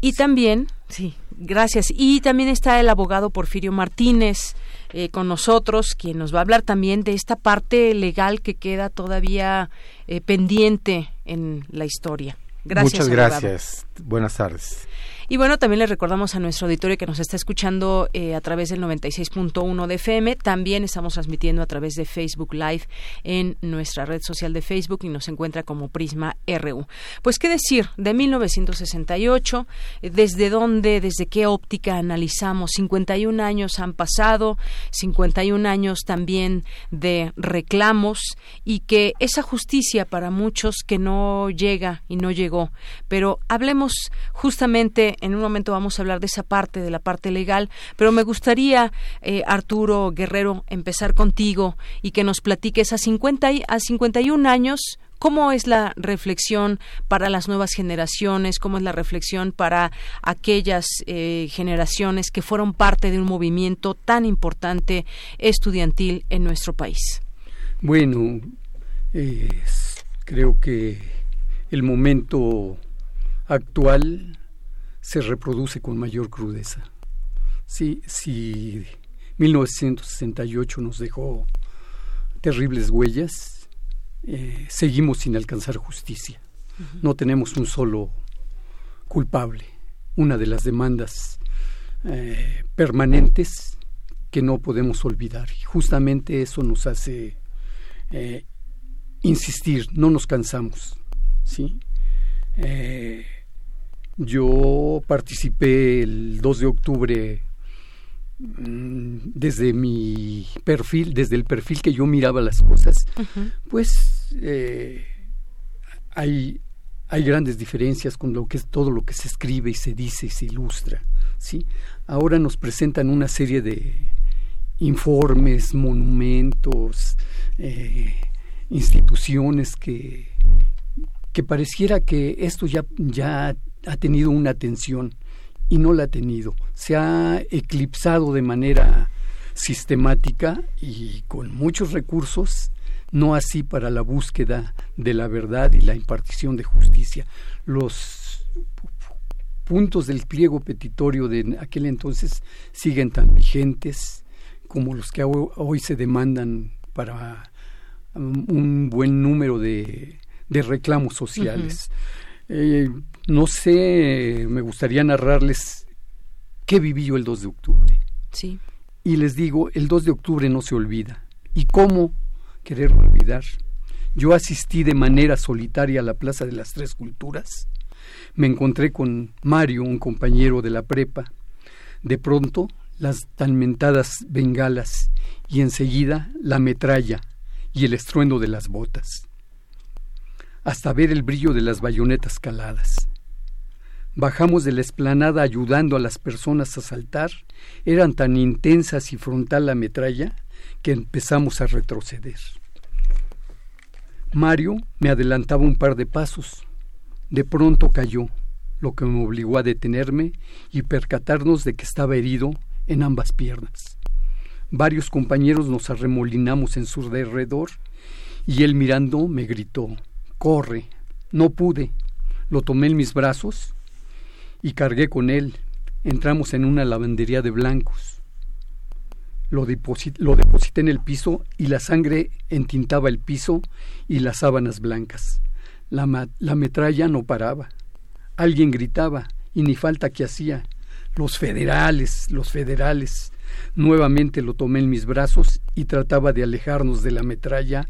Speaker 1: Y también, sí, gracias. Y también está el abogado Porfirio Martínez eh, con nosotros, quien nos va a hablar también de esta parte legal que queda todavía eh, pendiente en la historia.
Speaker 30: Gracias. Muchas gracias. Buenas tardes.
Speaker 1: Y bueno, también le recordamos a nuestro auditorio que nos está escuchando eh, a través del 96.1 de FM. También estamos transmitiendo a través de Facebook Live en nuestra red social de Facebook y nos encuentra como Prisma RU. Pues qué decir de 1968, desde dónde, desde qué óptica analizamos. 51 años han pasado, 51 años también de reclamos y que esa justicia para muchos que no llega y no llegó. Pero hablemos justamente en un momento vamos a hablar de esa parte, de la parte legal, pero me gustaría, eh, Arturo Guerrero, empezar contigo y que nos platiques a, 50 y, a 51 años, ¿Cómo es la reflexión para las nuevas generaciones? ¿Cómo es la reflexión para aquellas eh, generaciones que fueron parte de un movimiento tan importante estudiantil en nuestro país?
Speaker 30: Bueno, creo que el momento actual se reproduce con mayor crudeza. Sí, si 1968 nos dejó terribles huellas, eh, seguimos sin alcanzar justicia. No tenemos un solo culpable. Una de las demandas eh, permanentes que no podemos olvidar. Y justamente eso nos hace eh, insistir, no nos cansamos. ¿sí? Yo participé el 2 de octubre mm, desde mi perfil, desde el perfil que yo miraba las cosas, pues eh, hay, hay grandes diferencias con lo que es todo lo que se escribe y se dice y se ilustra. ¿sí? Ahora nos presentan una serie de informes, monumentos, eh, instituciones que, que pareciera que esto ya, ya ha tenido una atención y no la ha tenido. Se ha eclipsado de manera sistemática y con muchos recursos, no así para la búsqueda de la verdad y la impartición de justicia. Los puntos del pliego petitorio de aquel entonces siguen tan vigentes como los que hoy se demandan para um, un buen número de, reclamos sociales. No sé, me gustaría narrarles qué viví yo el 2 de octubre.
Speaker 1: Sí.
Speaker 30: Y les digo, el 2 de octubre no se olvida. ¿Y cómo querer olvidar? Yo asistí de manera solitaria a la Plaza de las Tres Culturas. Me encontré con Mario, un compañero de la prepa. De pronto, las tan mentadas bengalas y enseguida la metralla y el estruendo de las botas, hasta ver el brillo de las bayonetas caladas. Bajamos de la esplanada ayudando a las personas a saltar. Eran tan intensas y frontal la metralla que empezamos a retroceder. Mario me adelantaba un par de pasos. De pronto cayó, lo que me obligó a detenerme y percatarnos de que estaba herido en ambas piernas. Varios compañeros nos arremolinamos en su derredor y él mirando me gritó Corre. No pude. Lo tomé en mis brazos y cargué con él. Entramos en una lavandería de blancos. Lo, lo deposité en el piso y la sangre entintaba el piso y las sábanas blancas. La, la metralla no paraba. Alguien gritaba y ni falta que hacía. Los federales, los federales. Nuevamente lo tomé en mis brazos y trataba de alejarnos de la metralla.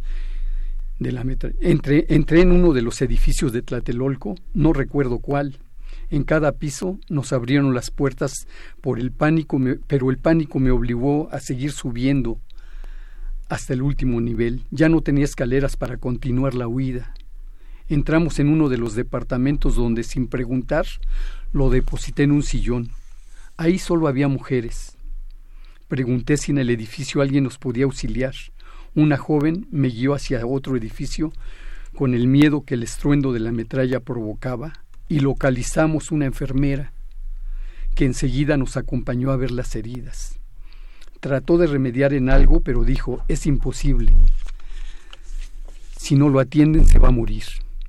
Speaker 30: De la. Entré, entré en uno de los edificios de Tlatelolco, no recuerdo cuál En cada piso nos abrieron las puertas por el pánico, pero el pánico me obligó a seguir subiendo hasta el último nivel. Ya no tenía escaleras para continuar la huida. Entramos en uno de los departamentos donde, sin preguntar, lo deposité en un sillón. Ahí solo había mujeres. Pregunté si en el edificio alguien nos podía auxiliar. Una joven me guió hacia otro edificio con el miedo que el estruendo de la metralla provocaba y localizamos una enfermera que enseguida nos acompañó a ver las heridas. Trató de remediar en algo, pero dijo, es imposible. Si no lo atienden, se va a morir.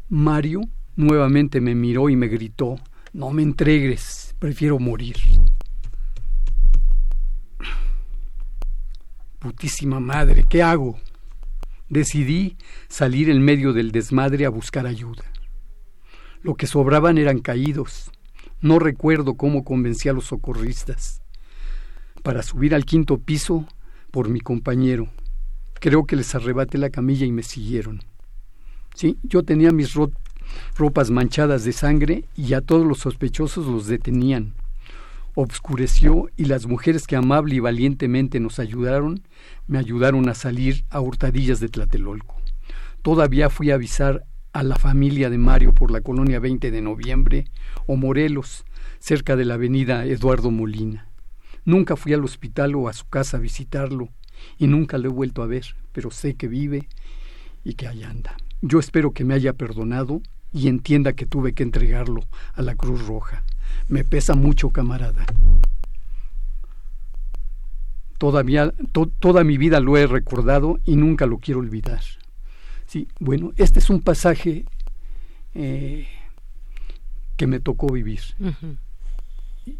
Speaker 30: Mario nuevamente me miró y me gritó, no me entregues, prefiero morir. Putísima madre, ¿qué hago? Decidí salir en medio del desmadre a buscar ayuda. Lo que sobraban eran caídos. No recuerdo cómo convencí a los socorristas. Para subir al quinto piso por mi compañero. Creo que les arrebaté la camilla y me siguieron. Sí, yo tenía mis ropas manchadas de sangre y a todos los sospechosos los detenían obscureció y las mujeres que amable y valientemente nos ayudaron me ayudaron a salir a hurtadillas de Tlatelolco. Todavía fui a avisar a la familia de Mario por la colonia 20 de noviembre o Morelos, cerca de la avenida Eduardo Molina. Nunca fui al hospital o a su casa a visitarlo y nunca lo he vuelto a ver, pero sé que vive y que allá anda. Yo espero que me haya perdonado y entienda que tuve que entregarlo a la Cruz Roja. Me pesa mucho, camarada. Todavía, toda mi vida lo he recordado y nunca lo quiero olvidar. Sí, bueno, este es un pasaje eh, que me tocó vivir.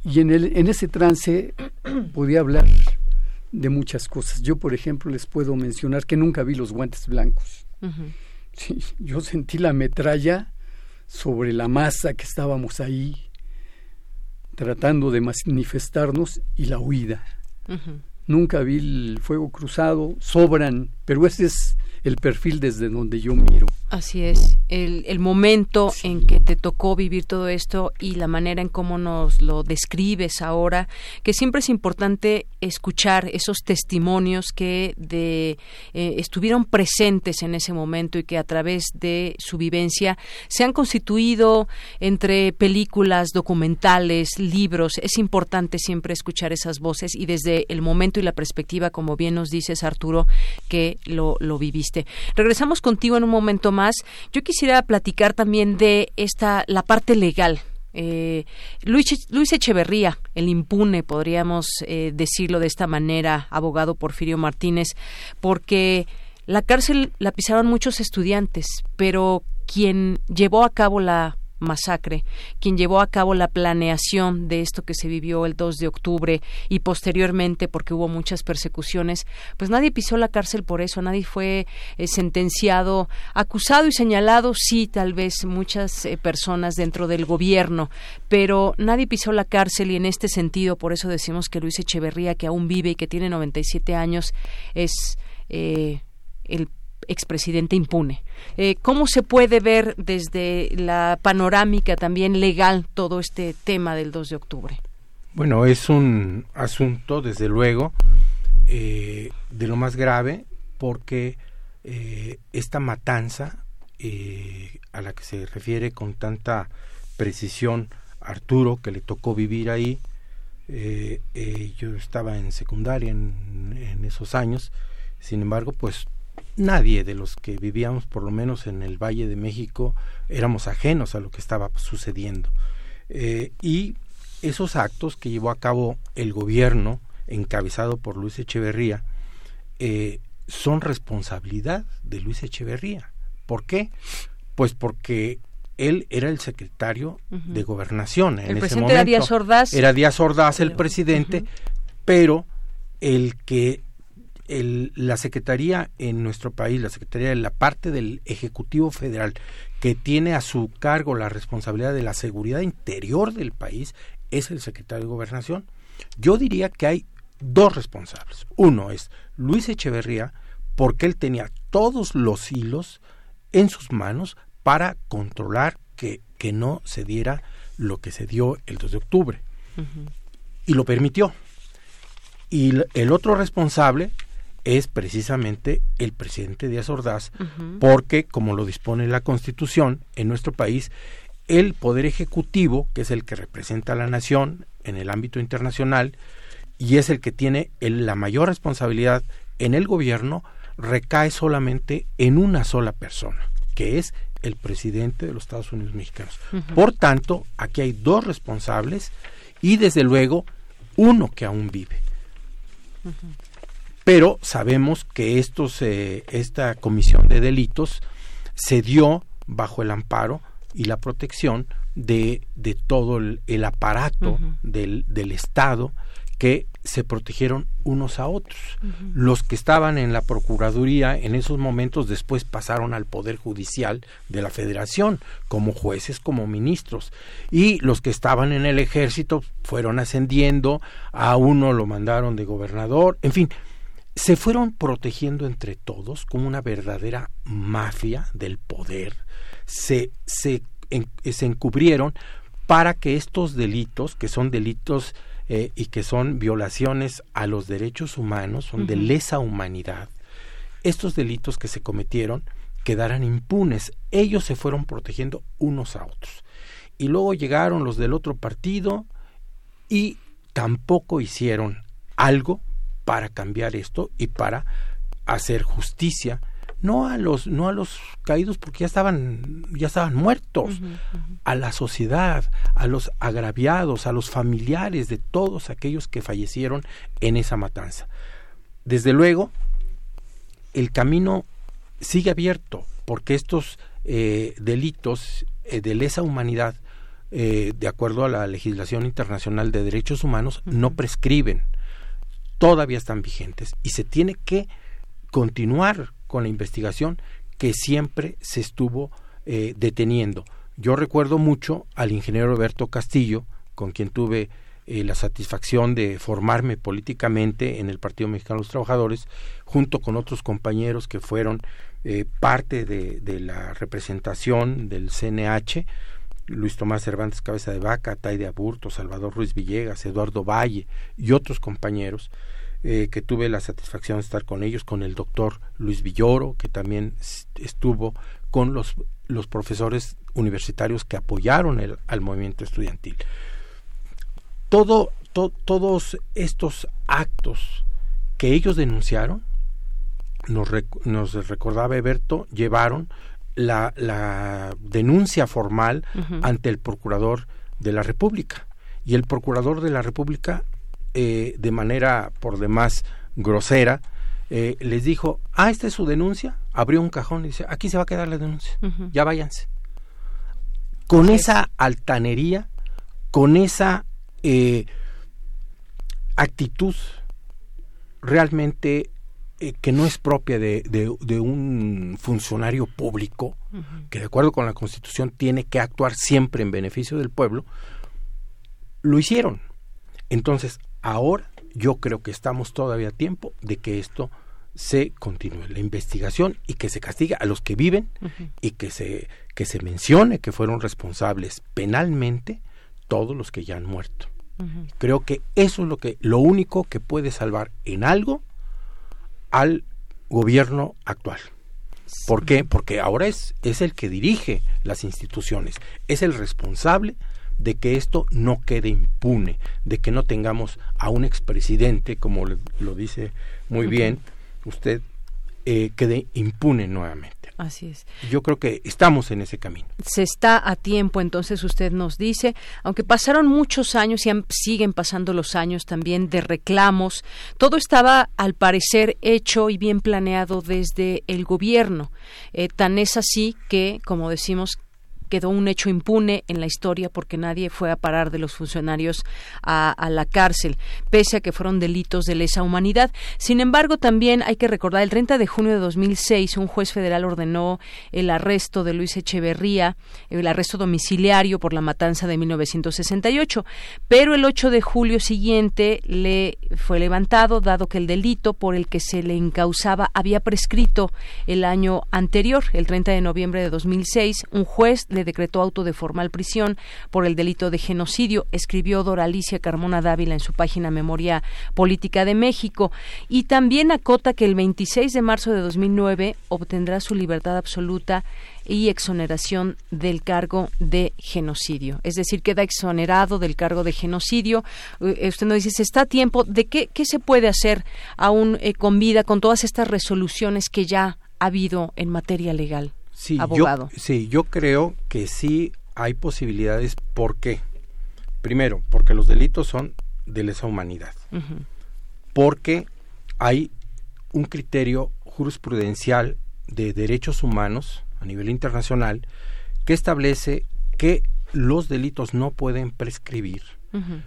Speaker 30: Y en, el, en ese trance podía hablar de muchas cosas. Yo, por ejemplo, les puedo mencionar que nunca vi los guantes blancos. yo sentí la metralla sobre la masa que estábamos ahí tratando de manifestarnos y la huida. Nunca vi el fuego cruzado, sobran, pero ese es el perfil desde donde yo miro.
Speaker 1: Así es, el, el momento en que te tocó vivir todo esto y la manera en cómo nos lo describes ahora, que siempre es importante escuchar esos testimonios que de, eh, estuvieron presentes en ese momento y que a través de su vivencia se han constituido entre películas, documentales, libros. Es importante siempre escuchar esas voces y desde el momento y la perspectiva, como bien nos dices, Arturo, que lo, lo viviste. Regresamos contigo en un momento más yo quisiera platicar también de esta la parte legal. Eh, Luis, Echeverría, el impune, podríamos eh, decirlo de esta manera, abogado Porfirio Martínez, porque la cárcel la pisaron muchos estudiantes, pero quien llevó a cabo la masacre, quien llevó a cabo la planeación de esto que se vivió el 2 de octubre y posteriormente porque hubo muchas persecuciones, pues nadie pisó la cárcel por eso, nadie fue eh, sentenciado, acusado y señalado, sí, tal vez muchas eh, personas dentro del gobierno, pero nadie pisó la cárcel y en este sentido, por eso decimos que Luis Echeverría, que aún vive y que tiene 97 años, es eh, el expresidente impune. Eh, ¿Cómo se puede ver desde la panorámica también legal todo este tema del 2 de octubre?
Speaker 31: Bueno, es un asunto, desde luego, eh, de lo más grave, porque eh, esta matanza a la que se refiere con tanta precisión Arturo, que le tocó vivir ahí, yo estaba en secundaria en, en esos años, sin embargo, pues nadie de los que vivíamos por lo menos en el Valle de México éramos ajenos a lo que estaba sucediendo. Eh, y esos actos que llevó a cabo el gobierno, encabezado por Luis Echeverría, eh, son responsabilidad de Luis Echeverría. ¿Por qué? Pues porque él era el secretario de gobernación en ese momento.
Speaker 1: Era Díaz Ordaz.
Speaker 31: Era Díaz Ordaz el presidente, pero el que la Secretaría en nuestro país, la Secretaría de la parte del Ejecutivo Federal, que tiene a su cargo la responsabilidad de la seguridad interior del país, es el secretario de Gobernación. Yo diría que hay dos responsables. Uno es Luis Echeverría, porque él tenía todos los hilos en sus manos para controlar que, que no se diera lo que se dio el 2 de octubre. Y lo permitió. Y el otro responsable es precisamente el presidente Díaz Ordaz, porque, como lo dispone la Constitución, en nuestro país, el Poder Ejecutivo, que es el que representa a la nación en el ámbito internacional, y es el que tiene la mayor responsabilidad en el gobierno, recae solamente en una sola persona, que es el presidente de los Estados Unidos mexicanos. Por tanto, aquí hay dos responsables y desde luego uno que aún vive. Pero sabemos que estos, eh, esta comisión de delitos se dio bajo el amparo y la protección de, de todo el, aparato del, del Estado que se protegieron unos a otros. Los que estaban en la Procuraduría en esos momentos después pasaron al Poder Judicial de la Federación, como jueces, como ministros. Y los que estaban en el ejército fueron ascendiendo, a uno lo mandaron de gobernador, en fin, se fueron protegiendo entre todos como una verdadera mafia del poder. Se, se, se encubrieron para que estos delitos, que son delitos eh, y que son violaciones a los derechos humanos, son de lesa humanidad, estos delitos que se cometieron quedaran impunes. Ellos se fueron protegiendo unos a otros. Y luego llegaron los del otro partido y tampoco hicieron algo para cambiar esto y para hacer justicia. No a los no a los caídos porque ya estaban ya estaban muertos. A la sociedad a los agraviados a los familiares de todos aquellos que fallecieron en esa matanza. Desde luego el camino sigue abierto porque estos eh, delitos eh, de lesa humanidad eh, de acuerdo a la legislación internacional de derechos humanos no prescriben todavía están vigentes y se tiene que continuar con la investigación que siempre se estuvo eh, deteniendo. Yo recuerdo mucho al ingeniero Roberto Castillo, con quien tuve eh, la satisfacción de formarme políticamente en el Partido Mexicano de los Trabajadores, junto con otros compañeros que fueron eh, parte de, de, la representación del CNH, Luis Tomás Cervantes Cabeza de Vaca, Taide Aburto, Salvador Ruiz Villegas, Eduardo Valle y otros compañeros eh, que tuve la satisfacción de estar con ellos, con el doctor Luis Villoro, que también estuvo con los, los profesores universitarios que apoyaron el, al movimiento estudiantil. Todo, todos estos actos que ellos denunciaron, nos, nos recordaba Eberto, llevaron la, la denuncia formal ante el procurador de la República. Y el procurador de la República eh, de manera por demás grosera, eh, les dijo, ah, esta es su denuncia, abrió un cajón y dice, aquí se va a quedar la denuncia, ya váyanse. Con esa altanería, con esa eh, actitud realmente que no es propia de, de, un funcionario público, que de acuerdo con la Constitución tiene que actuar siempre en beneficio del pueblo, lo hicieron. Entonces, Ahora yo creo que estamos todavía a tiempo de que esto se continúe la investigación y que se castigue a los que viven y que se que se mencione que fueron responsables penalmente todos los que ya han muerto. Creo que eso es lo que lo único que puede salvar en algo al gobierno actual. ¿Por qué? Porque ahora es, es el que dirige las instituciones, es el responsable de que esto no quede impune, de que no tengamos a un expresidente, como lo dice muy bien usted, eh, quede impune nuevamente.
Speaker 1: Así es.
Speaker 31: Yo creo que estamos en ese camino.
Speaker 1: Se está a tiempo, entonces usted nos dice, aunque pasaron muchos años y siguen pasando los años también de reclamos, todo estaba al parecer hecho y bien planeado desde el gobierno. Eh, tan es así que, como decimos, quedó un hecho impune en la historia porque nadie fue a parar de los funcionarios a, la cárcel, pese a que fueron delitos de lesa humanidad. Sin embargo, también hay que recordar, el 30 de junio de 2006, un juez federal ordenó el arresto de Luis Echeverría, el arresto domiciliario por la matanza de 1968, pero el 8 de julio siguiente le fue levantado, dado que el delito por el que se le encausaba había prescrito el año anterior, el 30 de noviembre de 2006, un juez le le decretó auto de formal prisión por el delito de genocidio, escribió Doralicia Carmona Dávila en su página Memoria Política de México. Y también acota que el 26 de marzo de 2009 obtendrá su libertad absoluta y exoneración del cargo de genocidio. Es decir, queda exonerado del cargo de genocidio. Eh, usted nos dice, ¿se está a tiempo? ¿De qué, qué se puede hacer aún eh, con vida con todas estas resoluciones que ya ha habido en materia legal?
Speaker 31: Sí,
Speaker 1: abogado.
Speaker 31: Yo, sí, yo creo que sí hay posibilidades. ¿Por qué? Primero, porque los delitos son de lesa humanidad. Porque hay un criterio jurisprudencial de derechos humanos a nivel internacional que establece que los delitos no pueden prescribir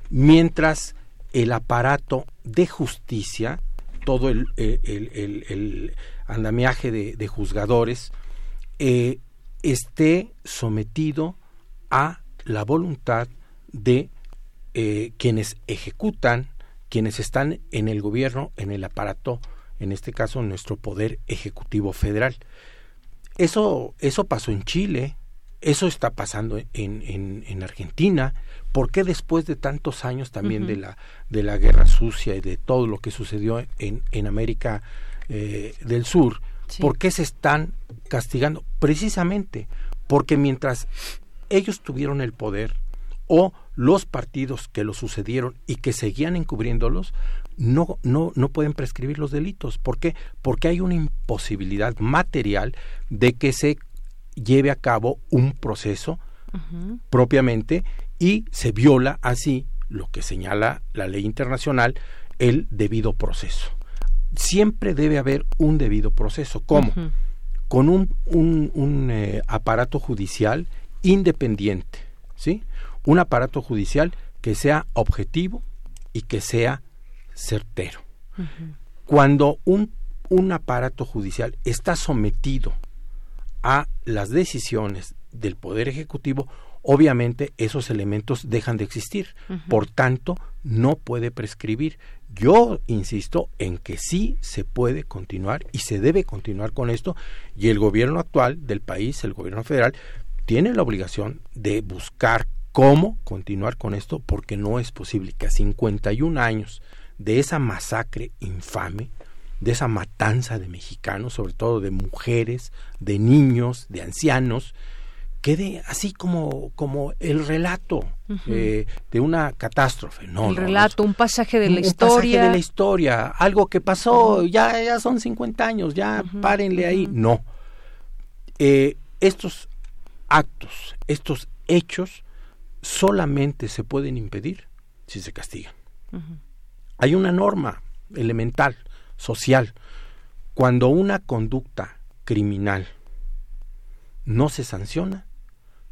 Speaker 31: mientras el aparato de justicia, todo el, el, andamiaje de, juzgadores, eh, esté sometido a la voluntad de eh, quienes ejecutan, quienes están en el gobierno, en el aparato, en este caso nuestro poder ejecutivo federal. Eso, eso pasó en Chile, eso está pasando en, en, en Argentina. ¿Por qué después de tantos años también de, la, de la guerra sucia y de todo lo que sucedió en, en América eh, del Sur, por qué se están castigando? Precisamente porque mientras ellos tuvieron el poder o los partidos que lo sucedieron y que seguían encubriéndolos, no, no, no pueden prescribir los delitos. ¿Por qué? Porque hay una imposibilidad material de que se lleve a cabo un proceso propiamente y se viola así lo que señala la ley internacional, el debido proceso. Siempre debe haber un debido proceso. ¿Cómo? Con un, un, un eh, aparato judicial independiente, ¿sí? Un aparato judicial que sea objetivo y que sea certero. Cuando un, un aparato judicial está sometido a las decisiones del Poder Ejecutivo, obviamente esos elementos dejan de existir. Por tanto, no puede prescribir. Yo insisto en que sí se puede continuar y se debe continuar con esto y el gobierno actual del país, el gobierno federal, tiene la obligación de buscar cómo continuar con esto porque no es posible que a 51 años de esa masacre infame, de esa matanza de mexicanos, sobre todo de mujeres, de niños, de ancianos, quede así como, como el relato eh, de una catástrofe. No,
Speaker 1: el relato, un pasaje de la
Speaker 31: un
Speaker 1: historia.
Speaker 31: pasaje de la historia, algo que pasó, ya, ya son 50 años, ya párenle ahí. No. Eh, estos actos, estos hechos, solamente se pueden impedir si se castigan. Hay una norma elemental, social. Cuando una conducta criminal no se sanciona,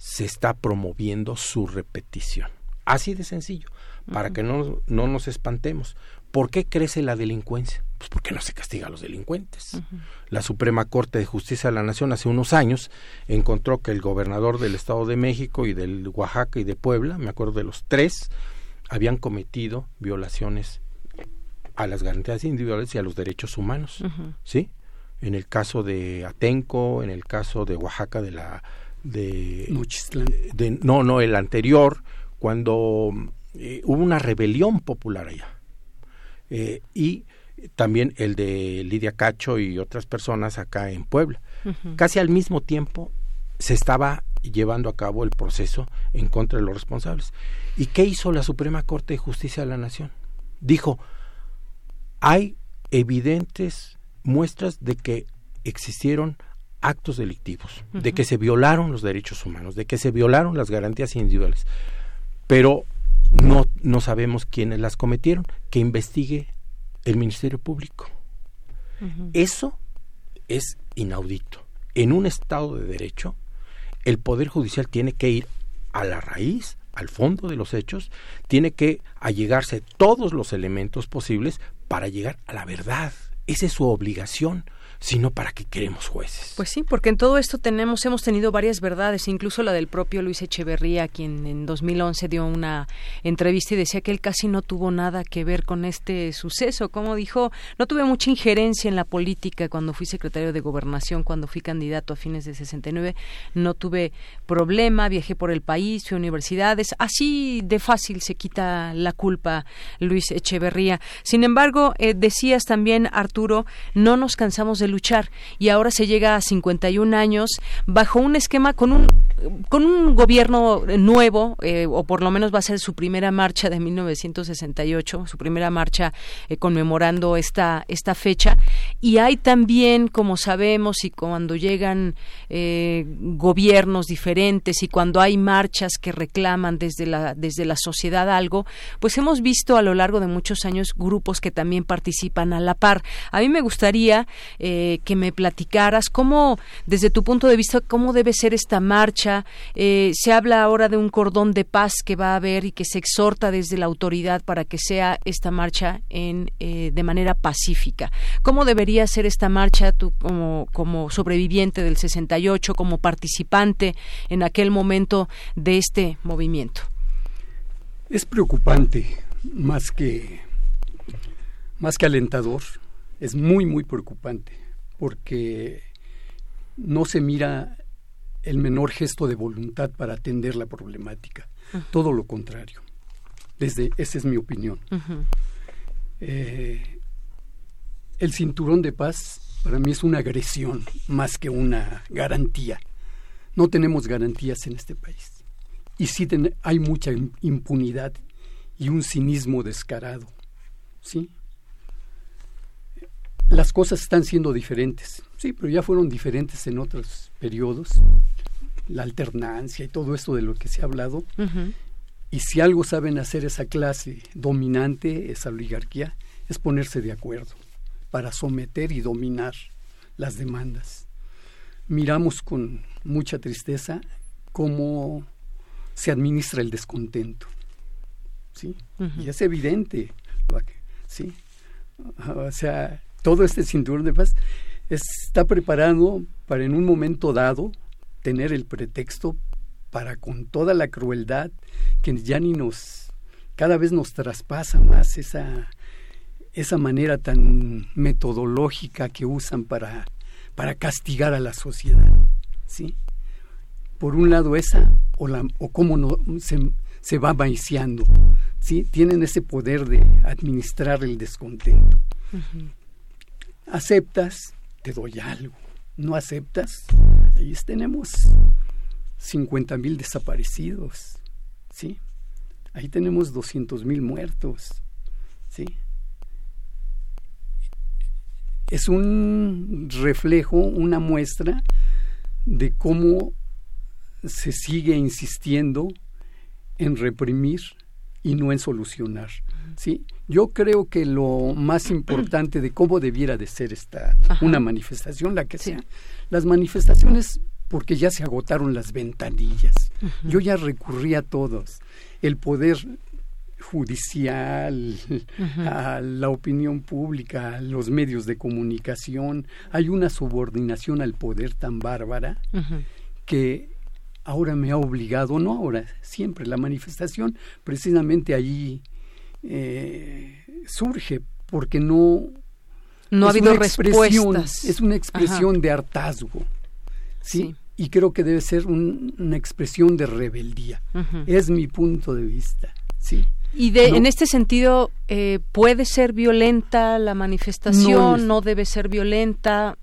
Speaker 31: se está promoviendo su repetición. Así de sencillo, para que no, no, nos espantemos. ¿Por qué crece la delincuencia? Pues porque no se castiga a los delincuentes. La Suprema Corte de Justicia de la Nación hace unos años encontró que el gobernador del Estado de México y del Oaxaca y de Puebla, me acuerdo de los tres, habían cometido violaciones a las garantías individuales y a los derechos humanos, ¿sí? En el caso de Atenco, en el caso de Oaxaca de la de, de no, no, el anterior cuando eh, hubo una rebelión popular allá. Eh, y también el de Lidia Cacho y otras personas acá en Puebla. Casi al mismo tiempo se estaba llevando a cabo el proceso en contra de los responsables. ¿Y qué hizo la Suprema Corte de Justicia de la Nación? Dijo, hay evidentes muestras de que existieron actos delictivos, de que se violaron los derechos humanos, de que se violaron las garantías individuales, pero no, no sabemos quiénes las cometieron, que investigue el Ministerio Público. Eso es inaudito. En un Estado de Derecho, el Poder Judicial tiene que ir a la raíz al fondo de los hechos, tiene que allegarse todos los elementos posibles para llegar a la verdad. Esa es su obligación sino para que queremos jueces.
Speaker 1: Pues sí, porque en todo esto tenemos, hemos tenido varias verdades, incluso la del propio Luis Echeverría, quien en 2011 dio una entrevista y decía que él casi no tuvo nada que ver con este suceso. Como dijo, no tuve mucha injerencia en la política cuando fui secretario de gobernación, cuando fui candidato a fines de 69, no tuve problema, viajé por el país, fui a universidades, así de fácil se quita la culpa Luis Echeverría. Sin embargo, eh, decías también, Arturo, no nos cansamos de luchar. Y ahora se llega a 51 años bajo un esquema con un con un gobierno nuevo eh, o por lo menos va a ser su primera marcha de 1968 su primera marcha eh, conmemorando esta esta fecha. Y hay también como sabemos y cuando llegan eh, gobiernos diferentes y cuando hay marchas que reclaman desde la desde la sociedad algo pues hemos visto a lo largo de muchos años grupos que también participan a la par. A mí me gustaría que me platicaras cómo, desde tu punto de vista, cómo debe ser esta marcha. Eh, se habla ahora de un cordón de paz que va a haber y que se exhorta desde la autoridad para que sea esta marcha en, eh, de manera pacífica. ¿Cómo debería ser esta marcha tú como, como sobreviviente del 68, como participante en aquel momento de este movimiento?
Speaker 30: Es preocupante más que más que alentador, es muy muy preocupante porque no se mira el menor gesto de voluntad para atender la problemática. Todo lo contrario. Desde, esa es mi opinión. Eh, el cinturón de paz para mí es una agresión más que una garantía. No tenemos garantías en este país. Y sí hay mucha impunidad y un cinismo descarado. ¿Sí? Las cosas están siendo diferentes. Sí, pero ya fueron diferentes en otros periodos. La alternancia y todo esto de lo que se ha hablado. Y si algo saben hacer esa clase dominante, esa oligarquía, es ponerse de acuerdo para someter y dominar las demandas. Miramos con mucha tristeza cómo se administra el descontento. ¿Sí? Y es evidente. ¿Sí? O sea, todo este cinturón de paz está preparado para en un momento dado tener el pretexto para con toda la crueldad que ya ni nos cada vez nos traspasa más esa esa manera tan metodológica que usan para para castigar a la sociedad sí por un lado esa o la o cómo no se, se va maiciando sí tienen ese poder de administrar el descontento Aceptas, te doy algo. No aceptas, ahí tenemos 50 mil desaparecidos, ¿sí? Ahí tenemos 200 mil muertos, ¿sí? Es un reflejo, una muestra de cómo se sigue insistiendo en reprimir y no en solucionar. ¿sí? Yo creo que lo más importante de cómo debiera de ser esta una manifestación, la que sea, las manifestaciones porque ya se agotaron las ventanillas. Yo ya recurrí a todos. El poder judicial, a la opinión pública, a los medios de comunicación. Hay una subordinación al poder tan bárbara que ahora me ha obligado, no ahora, siempre la manifestación, precisamente allí eh, surge porque no
Speaker 1: no ha habido respuestas.
Speaker 30: es una expresión de hartazgo ¿sí? y creo que debe ser una expresión de rebeldía. Es mi punto de vista sí
Speaker 1: y de, en este sentido, eh, ¿puede ser violenta la manifestación? ¿No debe ser violenta?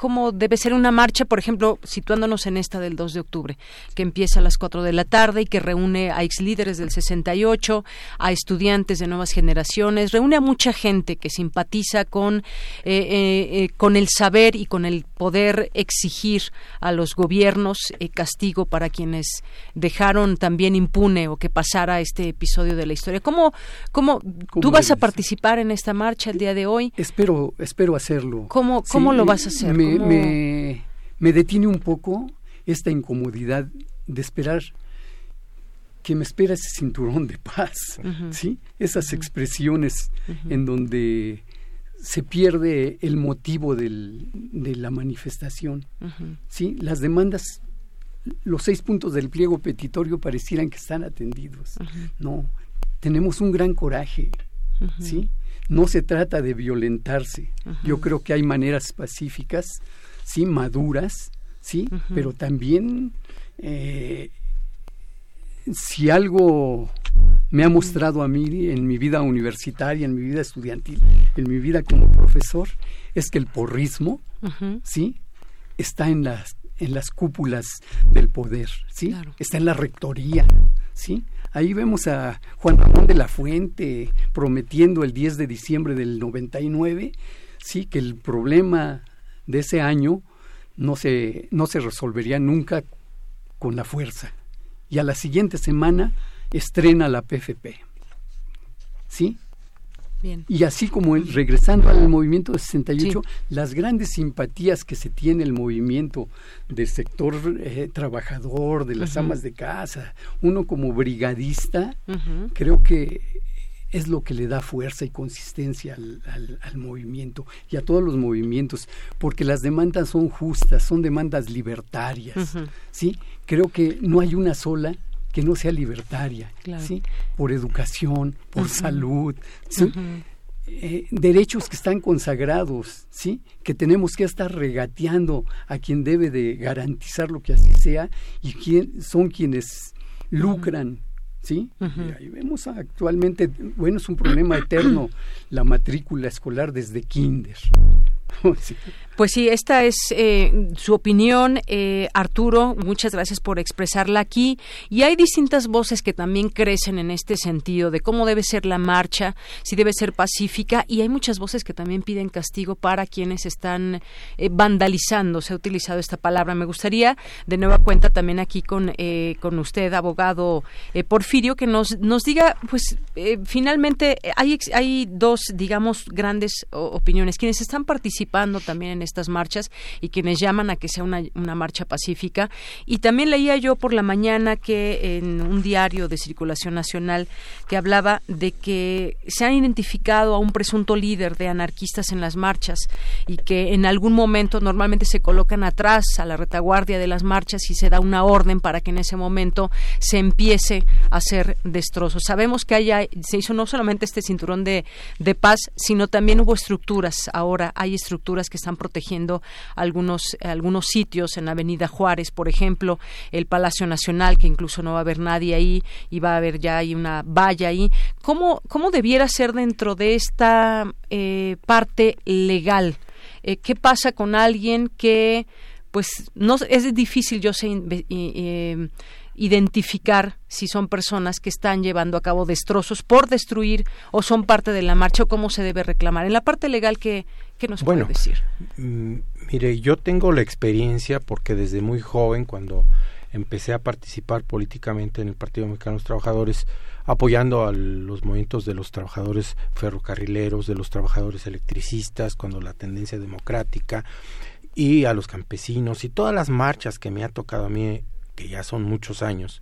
Speaker 1: Cómo debe ser una marcha, por ejemplo, situándonos en esta del 2 de octubre, que empieza a las 4 de la tarde y que reúne a ex líderes del 68, a estudiantes de nuevas generaciones, reúne a mucha gente que simpatiza con, eh, eh, eh, con el saber y con el poder exigir a los gobiernos castigo para quienes dejaron también impune o que pasara este episodio de la historia. ¿Cómo, cómo, tú vas a participar en esta marcha el día de hoy?
Speaker 30: Espero, espero hacerlo.
Speaker 1: ¿Cómo, cómo lo vas a hacer?
Speaker 30: me, me, detiene un poco esta incomodidad de esperar que me espera ese cinturón de paz, ¿sí? Esas expresiones en donde se pierde el motivo del, de la manifestación. ¿sí? Las demandas, los seis puntos del pliego petitorio parecieran que están atendidos. No, tenemos un gran coraje. ¿sí? No se trata de violentarse. Yo creo que hay maneras pacíficas, sí, maduras, sí, pero también eh, si algo me ha mostrado a mí en mi vida universitaria, en mi vida estudiantil, en mi vida como profesor, es que el porrismo, ¿sí? Está en las, en las cúpulas del poder, ¿sí? Está en la rectoría, ¿sí? Ahí vemos a Juan Ramón de la Fuente prometiendo el 10 de diciembre del 99, sí, que el problema de ese año no se, no se resolvería nunca con la fuerza. Y a la siguiente semana estrena la PFP. ¿Sí? Bien. Y así como el, regresando al movimiento de 68, las grandes simpatías que se tiene el movimiento del sector eh, trabajador, de las amas de casa, uno como brigadista, creo que es lo que le da fuerza y consistencia al, movimiento y a todos los movimientos, porque las demandas son justas, son demandas libertarias, ¿sí? Creo que no hay una sola que no sea libertaria, ¿sí? por educación, por salud, ¿sí? Eh, derechos que están consagrados, ¿sí? que tenemos que estar regateando a quien debe de garantizar lo que así sea y quién son quienes lucran. ¿Sí? y ahí vemos actualmente, bueno, es un problema eterno la matrícula escolar desde kinder.
Speaker 1: Pues sí, esta es eh, su opinión, eh, Arturo. Muchas gracias por expresarla aquí. Y hay distintas voces que también crecen en este sentido de cómo debe ser la marcha, si debe ser pacífica. Y hay muchas voces que también piden castigo para quienes están eh, vandalizando. Se ha utilizado esta palabra. Me gustaría, de nueva cuenta, también aquí con, con usted, abogado Porfirio, que nos, nos diga, pues, finalmente, hay, hay dos, digamos, grandes opiniones. Quienes están participando también en estas marchas y quienes llaman a que sea una, una marcha pacífica. Y también leía yo por la mañana que en un diario de circulación nacional que hablaba de que se han identificado a un presunto líder de anarquistas en las marchas y que en algún momento normalmente se colocan atrás a la retaguardia de las marchas y se da una orden para que en ese momento se empiece a hacer destrozos. Sabemos que haya, se hizo no solamente este cinturón de, de paz, sino también hubo estructuras. Ahora hay estructuras que están protegiendo protegiendo algunos, algunos sitios en Avenida Juárez, por ejemplo, el Palacio Nacional, que incluso no va a haber nadie ahí y va a haber ya hay una valla ahí. ¿Cómo, cómo debiera ser dentro de esta eh, parte legal? Eh, ¿Qué pasa con alguien que, pues, no es difícil, yo sé, eh, identificar si son personas que están llevando a cabo destrozos por destruir o son parte de la marcha o cómo se debe reclamar. En la parte legal, ¿qué, qué nos puede decir?
Speaker 31: Mm, mire, yo tengo la experiencia porque desde muy joven, cuando empecé a participar políticamente en el Partido Mexicano de los Trabajadores, apoyando a los movimientos de los trabajadores ferrocarrileros, de los trabajadores electricistas, cuando la tendencia democrática, y a los campesinos y todas las marchas que me ha tocado a mí que ya son muchos años,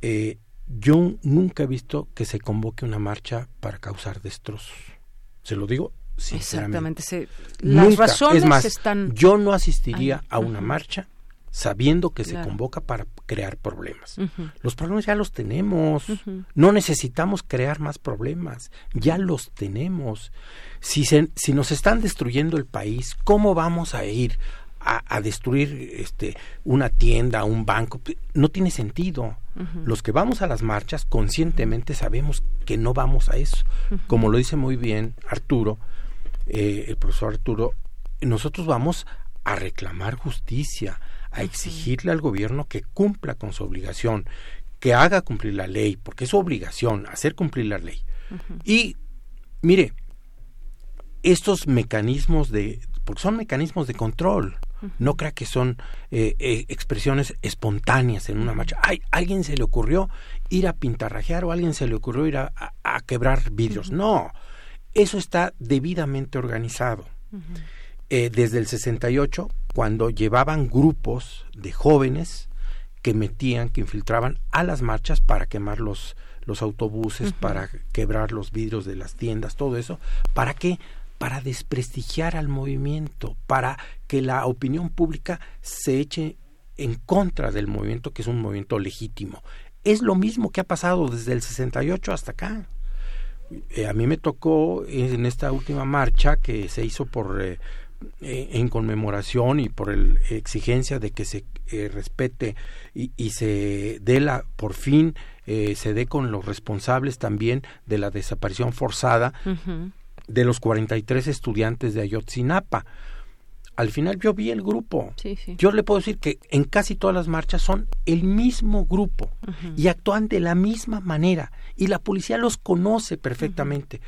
Speaker 31: eh, yo nunca he visto que se convoque una marcha para causar destrozos. Se lo digo
Speaker 1: Exactamente. las razones
Speaker 31: es más,
Speaker 1: están.
Speaker 31: Yo no asistiría a una marcha sabiendo que se convoca para crear problemas. Los problemas ya los tenemos. No necesitamos crear más problemas. Ya los tenemos. Si, se, si nos están destruyendo el país, ¿cómo vamos a ir a, destruir este, una tienda, un banco, no tiene sentido. Los que vamos a las marchas conscientemente sabemos que no vamos a eso. Como lo dice muy bien Arturo, eh, el profesor Arturo, nosotros vamos a reclamar justicia, a exigirle al gobierno que cumpla con su obligación, que haga cumplir la ley, porque es su obligación hacer cumplir la ley. Y mire, estos mecanismos de, porque son mecanismos de control, no crea que son eh, eh, expresiones espontáneas en una marcha. Ay, alguien se le ocurrió ir a pintarrajear o a alguien se le ocurrió ir a, quebrar vidrios. No, eso está debidamente organizado. Eh, desde el 68, cuando llevaban grupos de jóvenes que metían, que infiltraban a las marchas para quemar los, los autobuses, para quebrar los vidrios de las tiendas, todo eso. ¿Para qué? para desprestigiar al movimiento, para que la opinión pública se eche en contra del movimiento, que es un movimiento legítimo. Es lo mismo que ha pasado desde el 68 hasta acá. Eh, a mí me tocó en esta última marcha que se hizo por eh, eh, en conmemoración y por el, exigencia de que se respete y, y, se dé la por fin se dé con los responsables también de la desaparición forzada de los 43 estudiantes de Ayotzinapa al final yo vi el grupo. Yo le puedo decir que en casi todas las marchas son el mismo grupo y actúan de la misma manera y la policía los conoce perfectamente.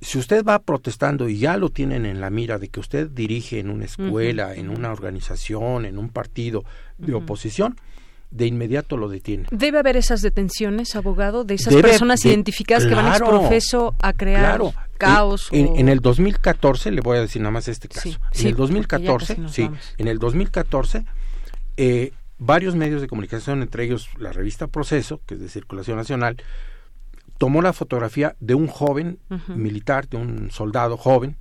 Speaker 31: Si usted va protestando y ya lo tienen en la mira de que usted dirige en una escuela, en una organización, en un partido de oposición, de inmediato lo detiene.
Speaker 1: ¿Debe haber esas detenciones, abogado, de esas personas identificadas que van a profeso a crear caos?
Speaker 31: En, el 2014, le voy a decir nada más este caso. en el 2014, sí, en el 2014, eh, varios medios de comunicación, entre ellos la revista Proceso, que es de circulación nacional, tomó la fotografía de un joven militar, de un soldado joven,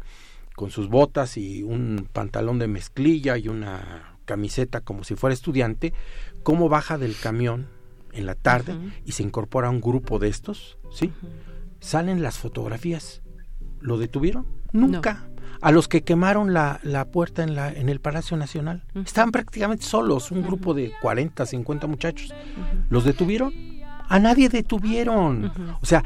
Speaker 31: con sus botas y un pantalón de mezclilla y una camiseta como si fuera estudiante, cómo baja del camión en la tarde y se incorpora a un grupo de estos, ¿sí? Salen las fotografías. ¿Lo detuvieron? Nunca. A los que quemaron la, la puerta en, la, en el Palacio Nacional. Estaban prácticamente solos, un grupo de 40, 50 muchachos. ¿Los detuvieron? A nadie detuvieron. O sea,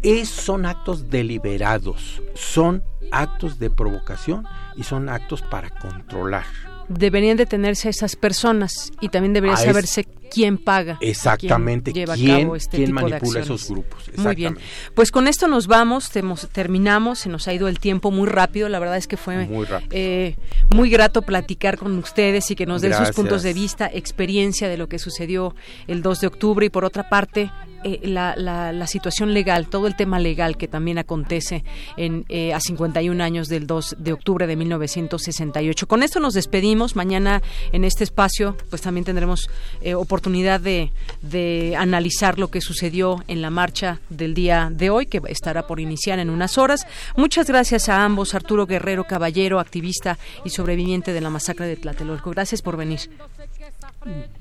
Speaker 31: es, son actos deliberados, son actos de provocación y son actos para controlar
Speaker 1: deberían detenerse a esas personas y también debería saberse quién paga.
Speaker 31: Exactamente, quién, lleva este manipula esos grupos.
Speaker 1: Muy bien. Pues con esto nos vamos, terminamos, se nos ha ido el tiempo muy rápido, la verdad es que fue muy, eh, muy grato platicar con ustedes y que nos den sus puntos de vista, experiencia de lo que sucedió el 2 de octubre y por otra parte eh, la, la, situación legal, todo el tema legal que también acontece en, eh, a 51 años del 2 de octubre de 1968. Con esto nos despedimos. Mañana en este espacio pues también tendremos eh, oportunidad de, de analizar lo que sucedió en la marcha del día de hoy, que estará por iniciar en unas horas. Muchas gracias a ambos, Arturo Guerrero Caballero, activista y sobreviviente de la masacre de Tlatelolco. Gracias por venir.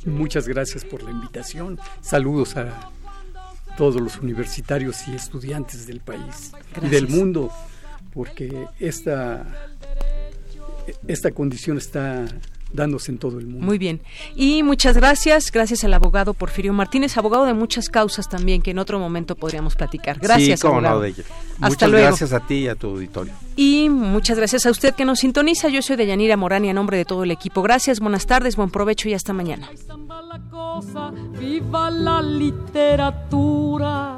Speaker 30: Muchas gracias por la invitación. Saludos a todos los universitarios y estudiantes del país y del mundo, porque esta, esta condición está dándose en todo el mundo.
Speaker 1: Muy bien. Y muchas gracias, gracias al abogado Porfirio Martínez, abogado de muchas causas también que en otro momento podríamos platicar. Gracias,
Speaker 31: sí, abogado. de
Speaker 1: Hasta
Speaker 31: muchas
Speaker 1: luego.
Speaker 31: gracias a ti y a tu auditorio.
Speaker 1: Y muchas gracias a usted que nos sintoniza. Yo soy Deyanira Morán y a nombre de todo el equipo. Gracias, buenas tardes, buen provecho y hasta mañana.
Speaker 32: Viva la literatura.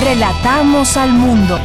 Speaker 3: Relatamos al mundo.